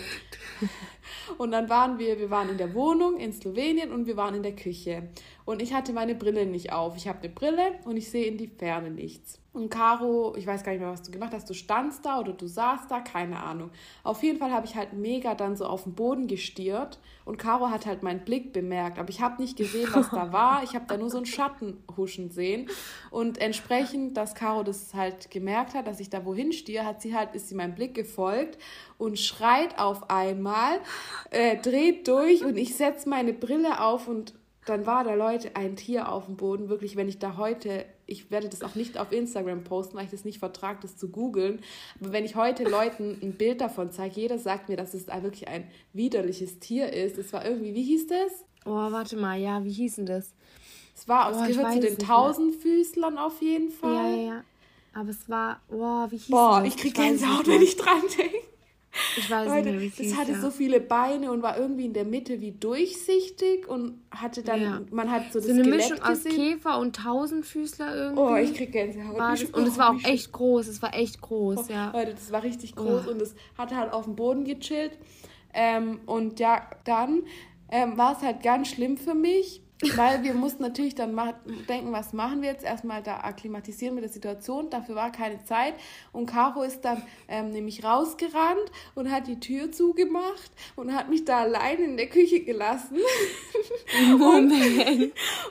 Speaker 4: Und dann waren wir, wir waren in der Wohnung in Slowenien und wir waren in der Küche. Und ich hatte meine Brille nicht auf. Ich habe eine Brille und ich sehe in die Ferne nichts. Und Caro, ich weiß gar nicht mehr, was du gemacht hast. Du standst da oder du saßt da, keine Ahnung. Auf jeden Fall habe ich halt mega dann so auf den Boden gestiert und Caro hat halt meinen Blick bemerkt. Aber ich habe nicht gesehen, was da war. Ich habe da nur so einen Schatten huschen sehen. Und entsprechend, dass Caro das halt gemerkt hat, dass ich da wohin stiere, hat sie halt, ist sie meinem Blick gefolgt und schreit auf einmal, äh, dreht durch und ich setze meine Brille auf und dann war da Leute ein Tier auf dem Boden. Wirklich, wenn ich da heute, ich werde das auch nicht auf Instagram posten, weil ich das nicht vertrage, das zu googeln. Aber wenn ich heute Leuten ein Bild davon zeige, jeder sagt mir, dass es wirklich ein widerliches Tier ist. Es war irgendwie, wie hieß das?
Speaker 3: Oh, warte mal, ja, wie hieß denn das?
Speaker 4: Es war, oh, es gehört zu den Tausendfüßlern auf jeden Fall.
Speaker 3: Ja, ja, ja. Aber es war, oh, wie hieß
Speaker 4: Boah, das? ich krieg Gänsehaut, wenn ich dran denke.
Speaker 3: Ich weiß Leute, nicht
Speaker 4: Das hatte ja. so viele Beine und war irgendwie in der Mitte wie durchsichtig und hatte dann, ja. man hat so,
Speaker 3: so das eine Skelett Mischung gesehen. aus Käfer und Tausendfüßler irgendwie.
Speaker 4: Oh, ich krieg Gänsehaut.
Speaker 3: War das, und es war auch echt groß, es war echt groß, oh, ja.
Speaker 4: Leute, das war richtig groß oh. und es hatte halt auf dem Boden gechillt. Ähm, und ja, dann ähm, war es halt ganz schlimm für mich, weil wir mussten natürlich dann denken, was machen wir jetzt? Erstmal da akklimatisieren mit der Situation. Dafür war keine Zeit. Und Caro ist dann ähm, nämlich rausgerannt und hat die Tür zugemacht und hat mich da allein in der Küche gelassen. [laughs] und,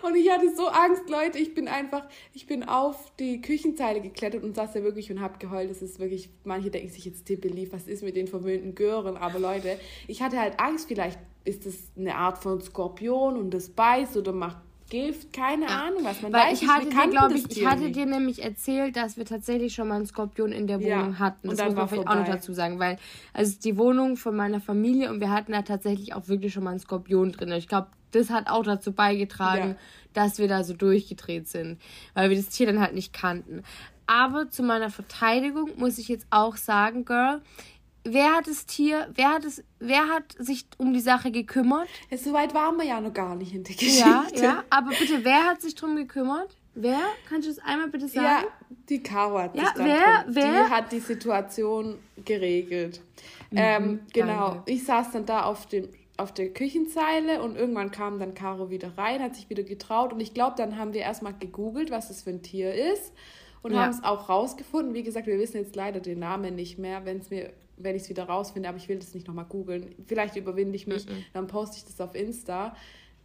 Speaker 4: und ich hatte so Angst, Leute. Ich bin einfach, ich bin auf die Küchenzeile geklettert und saß da wirklich und habe geheult. Das ist wirklich, manche denken sich jetzt Tippe lief, was ist mit den verwöhnten Gören? Aber Leute, ich hatte halt Angst, vielleicht ist das eine Art von Skorpion und das beißt oder macht Gift, keine ja. Ahnung was. Man
Speaker 3: Weil weiß ich hatte dir, glaube ich, ich hatte dir nämlich erzählt, dass wir tatsächlich schon mal einen Skorpion in der Wohnung ja. hatten. Das muss man vielleicht auch noch dazu sagen, weil also die Wohnung von meiner Familie und wir hatten da tatsächlich auch wirklich schon mal einen Skorpion drin. Ich glaube, das hat auch dazu beigetragen, ja. dass wir da so durchgedreht sind, weil wir das Tier dann halt nicht kannten. Aber zu meiner Verteidigung muss ich jetzt auch sagen, Girl, wer hat das Tier, wer hat es, wer hat sich um die Sache gekümmert?
Speaker 4: Ja, so weit waren wir ja noch gar nicht in der Geschichte.
Speaker 3: Ja, ja, aber bitte, wer hat sich drum gekümmert? Wer? Kannst du das einmal bitte sagen? Ja,
Speaker 4: die Caro hat ja, wer, drum. wer? Die hat die Situation geregelt. Mhm, ähm, genau, danke. ich saß dann da auf dem auf der Küchenzeile und irgendwann kam dann Caro wieder rein, hat sich wieder getraut und ich glaube, dann haben wir erstmal gegoogelt, was das für ein Tier ist und ja. haben es auch rausgefunden. Wie gesagt, wir wissen jetzt leider den Namen nicht mehr. Wenn es mir wenn ich es wieder rausfinde, aber ich will das nicht nochmal googeln. Vielleicht überwinde ich mich, mhm. dann poste ich das auf Insta.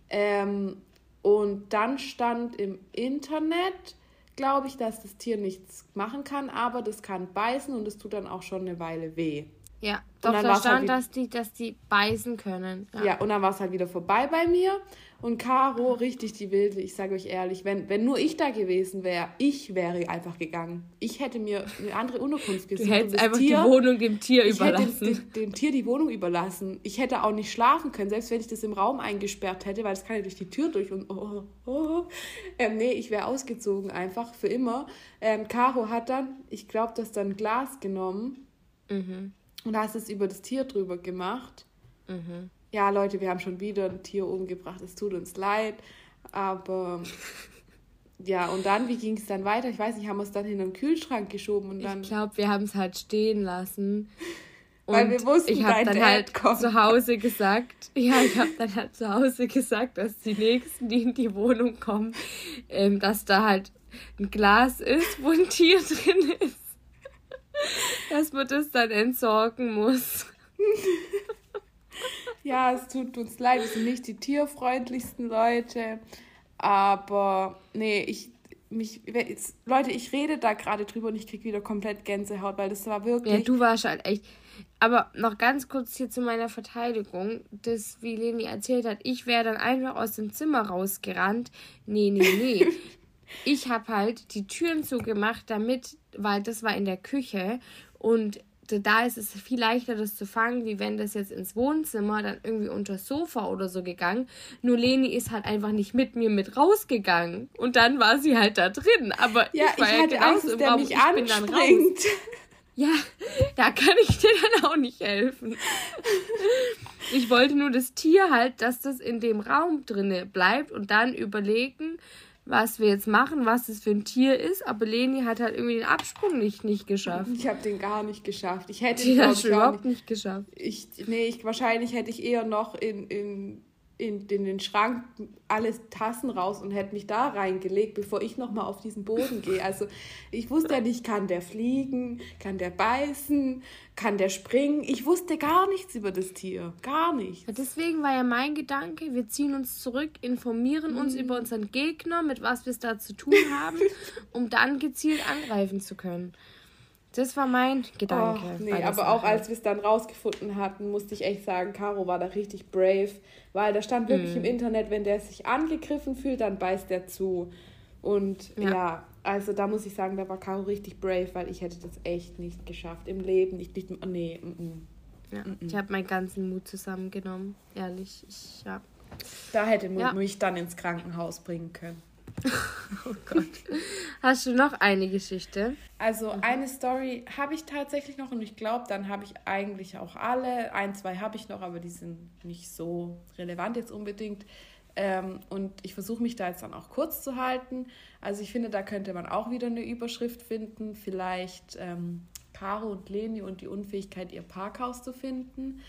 Speaker 4: Ähm, und dann stand im Internet, glaube ich, dass das Tier nichts machen kann, aber das kann beißen und es tut dann auch schon eine Weile weh.
Speaker 3: Ja, doch da stand, halt dass, die, dass die beißen können.
Speaker 4: Ja, ja und dann war es halt wieder vorbei bei mir. Und Caro, richtig die Wilde, ich sage euch ehrlich, wenn, wenn nur ich da gewesen wäre, ich wäre einfach gegangen. Ich hätte mir eine andere Unterkunft
Speaker 3: gesucht. Du hättest einfach Tier, die Wohnung dem Tier
Speaker 4: ich
Speaker 3: überlassen.
Speaker 4: Ich hätte dem, dem, Tier die Wohnung überlassen. Ich hätte auch nicht schlafen können, selbst wenn ich das im Raum eingesperrt hätte, weil es kann ja durch die Tür durch und oh, oh. oh. Ähm, nee, ich wäre ausgezogen einfach für immer. Ähm, Caro hat dann, ich glaube, das dann Glas genommen mhm. und hast es über das Tier drüber gemacht. Mhm ja, Leute, wir haben schon wieder ein Tier umgebracht, es tut uns leid, aber ja, und dann, wie ging es dann weiter? Ich weiß nicht, haben wir es dann in den Kühlschrank geschoben und dann.
Speaker 3: Ich glaube, wir haben es halt stehen lassen. Und [laughs] Weil wir wussten, ich habe dann halt kommt. zu Hause gesagt, [laughs] ja, ich habe dann halt zu Hause gesagt, dass die Nächsten, die in die Wohnung kommen, ähm, dass da halt ein Glas ist, wo ein Tier [laughs] drin ist. Dass man das dann entsorgen muss.
Speaker 4: Ja, es tut uns leid, wir sind nicht die tierfreundlichsten Leute. Aber nee, ich, mich, Leute, ich rede da gerade drüber und ich kriege wieder komplett Gänsehaut, weil das war wirklich. Ja,
Speaker 3: du warst halt echt. Aber noch ganz kurz hier zu meiner Verteidigung, das, wie Leni erzählt hat, ich wäre dann einfach aus dem Zimmer rausgerannt. Nee, nee, nee. [laughs] ich habe halt die Türen zugemacht, damit, weil das war in der Küche und da ist es viel leichter, das zu fangen, wie wenn das jetzt ins Wohnzimmer dann irgendwie unter das Sofa oder so gegangen. Nur Leni ist halt einfach nicht mit mir mit rausgegangen. Und dann war sie halt da drin. Aber ja, ich war ich ja hatte Angst, im Raum. mich ich bin dann raus. [laughs] Ja, da kann ich dir dann auch nicht helfen. Ich wollte nur das Tier halt, dass das in dem Raum drinne bleibt und dann überlegen, was wir jetzt machen, was das für ein Tier ist. Aber Leni hat halt irgendwie den Absprung nicht, nicht geschafft.
Speaker 4: Ich habe den gar nicht geschafft. Ich hätte ihn überhaupt nicht, nicht geschafft. Ich, nee, ich, wahrscheinlich hätte ich eher noch in, in in, in den Schrank alles Tassen raus und hätte mich da reingelegt, bevor ich nochmal auf diesen Boden gehe. Also ich wusste ja nicht, kann der fliegen, kann der beißen, kann der springen. Ich wusste gar nichts über das Tier. Gar nichts.
Speaker 3: Ja, deswegen war ja mein Gedanke, wir ziehen uns zurück, informieren uns mhm. über unseren Gegner, mit was wir es da zu tun haben, [laughs] um dann gezielt angreifen zu können. Das war mein Gedanke.
Speaker 4: Oh, nee, aber auch als wir es dann rausgefunden hatten, musste ich echt sagen, Caro war da richtig brave, weil da stand wirklich mm. im Internet, wenn der sich angegriffen fühlt, dann beißt der zu. Und ja. ja. also da muss ich sagen, da war Caro richtig brave, weil ich hätte das echt nicht geschafft im Leben. Nicht, nicht, nee, mm, mm.
Speaker 3: Ja, mm, ich habe meinen ganzen Mut zusammengenommen, ehrlich. Ich, ja.
Speaker 4: Da hätte Mut ja. mich dann ins Krankenhaus bringen können.
Speaker 3: Oh Gott. Hast du noch eine Geschichte?
Speaker 4: Also mhm. eine Story habe ich tatsächlich noch und ich glaube, dann habe ich eigentlich auch alle. Ein, zwei habe ich noch, aber die sind nicht so relevant jetzt unbedingt. Ähm, und ich versuche mich da jetzt dann auch kurz zu halten. Also ich finde, da könnte man auch wieder eine Überschrift finden. Vielleicht ähm, Caro und Leni und die Unfähigkeit, ihr Parkhaus zu finden.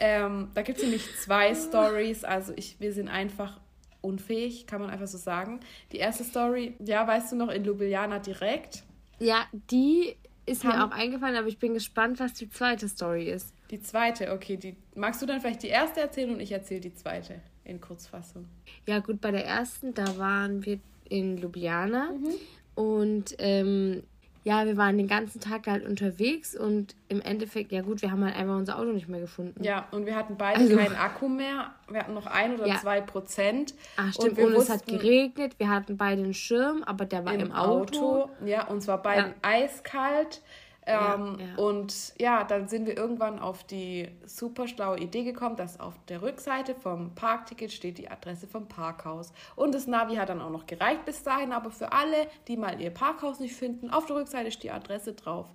Speaker 4: Ähm, da gibt es nämlich zwei Stories. Also ich, wir sind einfach unfähig, kann man einfach so sagen. Die erste Story, ja, weißt du noch, in Ljubljana direkt.
Speaker 3: Ja, die ist mir auch eingefallen, aber ich bin gespannt, was die zweite Story ist.
Speaker 4: Die zweite, okay. Die, magst du dann vielleicht die erste erzählen und ich erzähle die zweite in Kurzfassung?
Speaker 3: Ja, gut, bei der ersten, da waren wir in Ljubljana mhm. und ähm, ja, wir waren den ganzen Tag halt unterwegs und im Endeffekt, ja gut, wir haben halt einfach unser Auto nicht mehr gefunden.
Speaker 4: Ja, und wir hatten beide also, keinen Akku mehr. Wir hatten noch ein oder ja. zwei Prozent.
Speaker 3: Ach stimmt, und, und es hat geregnet. Wir hatten beide einen Schirm, aber der war im, im Auto.
Speaker 4: Auto. Ja, und zwar beiden ja. eiskalt. Ähm, ja, ja. Und ja, dann sind wir irgendwann auf die super schlaue Idee gekommen, dass auf der Rückseite vom Parkticket steht die Adresse vom Parkhaus. Und das Navi hat dann auch noch gereicht bis dahin, aber für alle, die mal ihr Parkhaus nicht finden, auf der Rückseite steht die Adresse drauf.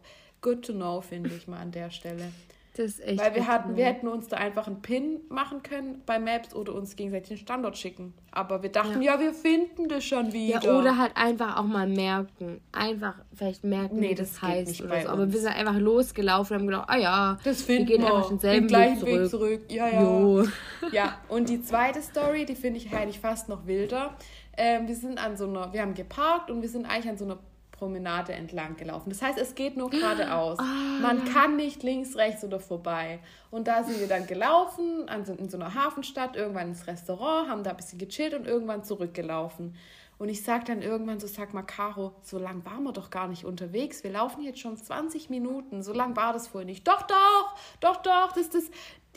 Speaker 4: Good to know, finde ich mal an der Stelle. Das ist echt Weil wir hatten, wir hätten uns da einfach einen Pin machen können bei Maps oder uns gegenseitig den Standort schicken. Aber wir dachten, ja, ja wir finden das schon wieder.
Speaker 3: Ja, oder halt einfach auch mal merken. Einfach vielleicht merken, nee, wie das, das heißt nicht oder so. Aber wir sind einfach losgelaufen und haben gedacht, ah ja, das finden wir gehen wir. einfach denselben den Weg zurück. Weg zurück.
Speaker 4: Ja, ja. Jo. Ja, und die zweite Story, die finde ich eigentlich fast noch wilder. Ähm, wir sind an so einer, wir haben geparkt und wir sind eigentlich an so einer Promenade entlang gelaufen. Das heißt, es geht nur geradeaus. Ah, Man kann nicht links, rechts oder vorbei. Und da sind wir dann gelaufen, also in so einer Hafenstadt, irgendwann ins Restaurant, haben da ein bisschen gechillt und irgendwann zurückgelaufen. Und ich sage dann irgendwann so, sag mal, Caro, so lang waren wir doch gar nicht unterwegs. Wir laufen jetzt schon 20 Minuten. So lang war das vorher nicht. Doch, doch, doch, doch, das, das,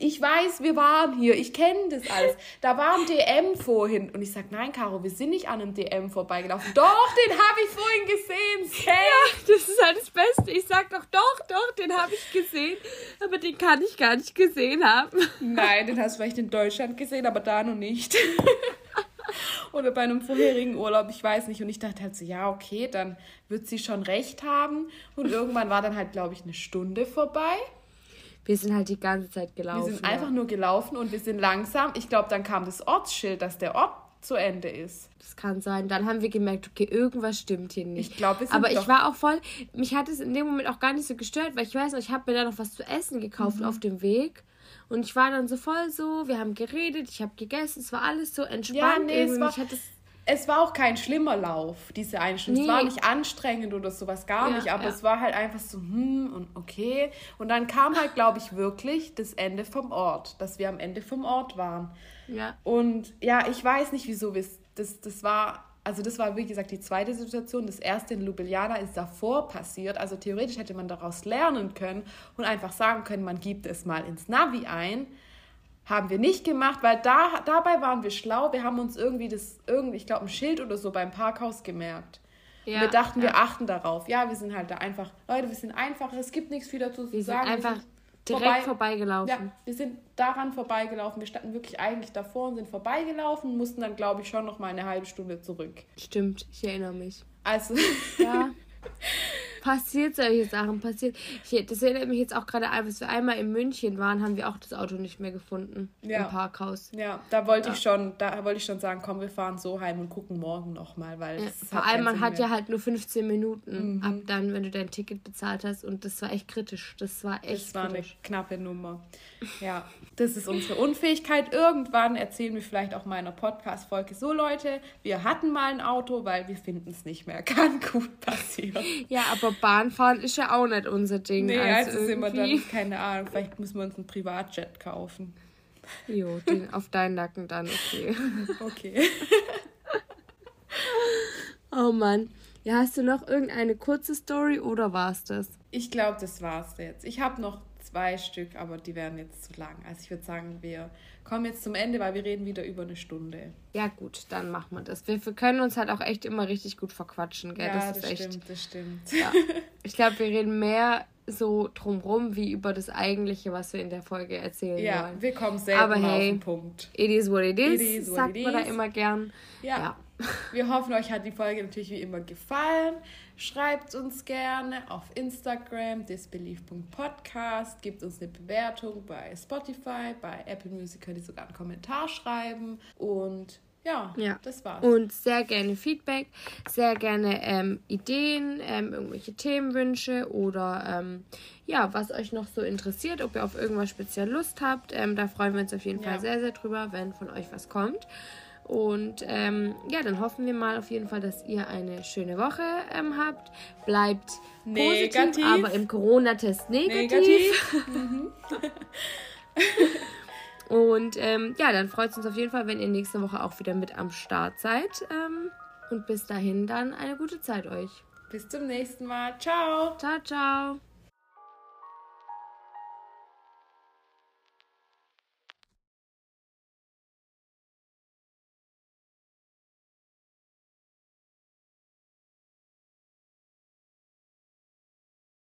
Speaker 4: ich weiß, wir waren hier, ich kenne das alles. Da war ein DM vorhin. Und ich sage, nein, Caro, wir sind nicht an einem DM vorbeigelaufen. Doch, den habe ich vorhin gesehen.
Speaker 3: Safe. Ja, das ist halt das Beste. Ich sage doch, doch, doch, den habe ich gesehen. Aber den kann ich gar nicht gesehen haben.
Speaker 4: Nein, den hast du vielleicht in Deutschland gesehen, aber da noch nicht. [laughs] Oder bei einem vorherigen Urlaub, ich weiß nicht. Und ich dachte halt so, ja, okay, dann wird sie schon recht haben. Und irgendwann war dann halt, glaube ich, eine Stunde vorbei.
Speaker 3: Wir sind halt die ganze Zeit gelaufen.
Speaker 4: Wir sind ja. einfach nur gelaufen und wir sind langsam. Ich glaube, dann kam das Ortsschild, dass der Ort zu Ende ist.
Speaker 3: Das kann sein. Dann haben wir gemerkt, okay, irgendwas stimmt hier nicht. Ich glaube, es Aber ich war auch voll, mich hat es in dem Moment auch gar nicht so gestört, weil ich weiß noch, ich habe mir da noch was zu essen gekauft mhm. auf dem Weg. Und ich war dann so voll so, wir haben geredet, ich habe gegessen, es war alles so entspannt. Ja, nee,
Speaker 4: es war, es war auch kein schlimmer Lauf, diese Einstellung. Nee. Es war nicht anstrengend oder sowas, gar ja, nicht. Aber ja. es war halt einfach so, hm und okay. Und dann kam halt, glaube ich, wirklich das Ende vom Ort, dass wir am Ende vom Ort waren. Ja. Und ja, ich weiß nicht, wieso wir das, das war Also das war, wie gesagt, die zweite Situation. Das erste in Ljubljana ist davor passiert. Also theoretisch hätte man daraus lernen können und einfach sagen können, man gibt es mal ins Navi ein. Haben wir nicht gemacht, weil da, dabei waren wir schlau. Wir haben uns irgendwie das, irgendwie, ich glaube, ein Schild oder so beim Parkhaus gemerkt. Ja, wir dachten, ja. wir achten darauf. Ja, wir sind halt da einfach, Leute, wir sind einfach, es gibt nichts viel dazu zu sagen.
Speaker 3: Einfach direkt vorbei, vorbeigelaufen.
Speaker 4: Ja, wir sind daran vorbeigelaufen. Wir standen wirklich eigentlich davor und sind vorbeigelaufen, mussten dann, glaube ich, schon noch mal eine halbe Stunde zurück.
Speaker 3: Stimmt, ich erinnere mich.
Speaker 4: Also.
Speaker 3: Ja. [laughs] passiert solche Sachen, passiert. Ich, das erinnert mich jetzt auch gerade an, als wir einmal in München waren, haben wir auch das Auto nicht mehr gefunden ja. im Parkhaus.
Speaker 4: Ja, da wollte ja. ich schon, da wollte ich schon sagen, komm, wir fahren so heim und gucken morgen nochmal, weil ja,
Speaker 3: vor allem man hat ja halt nur 15 Minuten mhm. ab dann, wenn du dein Ticket bezahlt hast und das war echt kritisch. Das war echt.
Speaker 4: Das war
Speaker 3: kritisch.
Speaker 4: eine knappe Nummer. Ja, das ist unsere Unfähigkeit. Irgendwann erzählen wir vielleicht auch mal in einer Podcast-Folge so Leute, wir hatten mal ein Auto, weil wir finden es nicht mehr. [laughs] Kann gut passieren.
Speaker 3: Ja, aber Bahnfahren ist ja auch nicht unser Ding.
Speaker 4: Nee, also, also sind wir dann, keine Ahnung, vielleicht müssen wir uns einen Privatjet kaufen.
Speaker 3: Jo, den auf deinen Nacken dann, okay. [laughs]
Speaker 4: Okay. [laughs]
Speaker 3: oh Mann. Ja, hast du noch irgendeine kurze Story oder war es das?
Speaker 4: Ich glaube, das war's jetzt. Ich habe noch zwei Stück, aber die werden jetzt zu lang. Also ich würde sagen, wir kommen jetzt zum Ende, weil wir reden wieder über eine Stunde.
Speaker 3: Ja gut, dann machen wir das. Wir, wir können uns halt auch echt immer richtig gut verquatschen, gell?
Speaker 4: Ja,
Speaker 3: das,
Speaker 4: das
Speaker 3: ist
Speaker 4: stimmt,
Speaker 3: echt,
Speaker 4: das stimmt.
Speaker 3: Ja. [laughs] Ich glaube, wir reden mehr so drumrum wie über das Eigentliche, was wir in der Folge erzählen
Speaker 4: ja,
Speaker 3: wollen.
Speaker 4: wir kommen selber
Speaker 3: hey,
Speaker 4: auf den Punkt.
Speaker 3: It is what it is, it is what sagt it man is. da immer gern.
Speaker 4: ja. ja. Wir hoffen, euch hat die Folge natürlich wie immer gefallen. Schreibt uns gerne auf Instagram disbelief.podcast, gebt uns eine Bewertung bei Spotify, bei Apple Music könnt ihr sogar einen Kommentar schreiben und ja, ja, das war's.
Speaker 3: Und sehr gerne Feedback, sehr gerne ähm, Ideen, ähm, irgendwelche Themenwünsche oder ähm, ja, was euch noch so interessiert, ob ihr auf irgendwas speziell Lust habt. Ähm, da freuen wir uns auf jeden ja. Fall sehr, sehr drüber, wenn von euch was kommt. Und ähm, ja, dann hoffen wir mal auf jeden Fall, dass ihr eine schöne Woche ähm, habt. Bleibt negativ, positiv, aber im Corona-Test negativ. negativ. Mhm. [laughs] Und ähm, ja, dann freut es uns auf jeden Fall, wenn ihr nächste Woche auch wieder mit am Start seid. Ähm, und bis dahin dann eine gute Zeit euch.
Speaker 4: Bis zum nächsten Mal. Ciao.
Speaker 3: Ciao, ciao.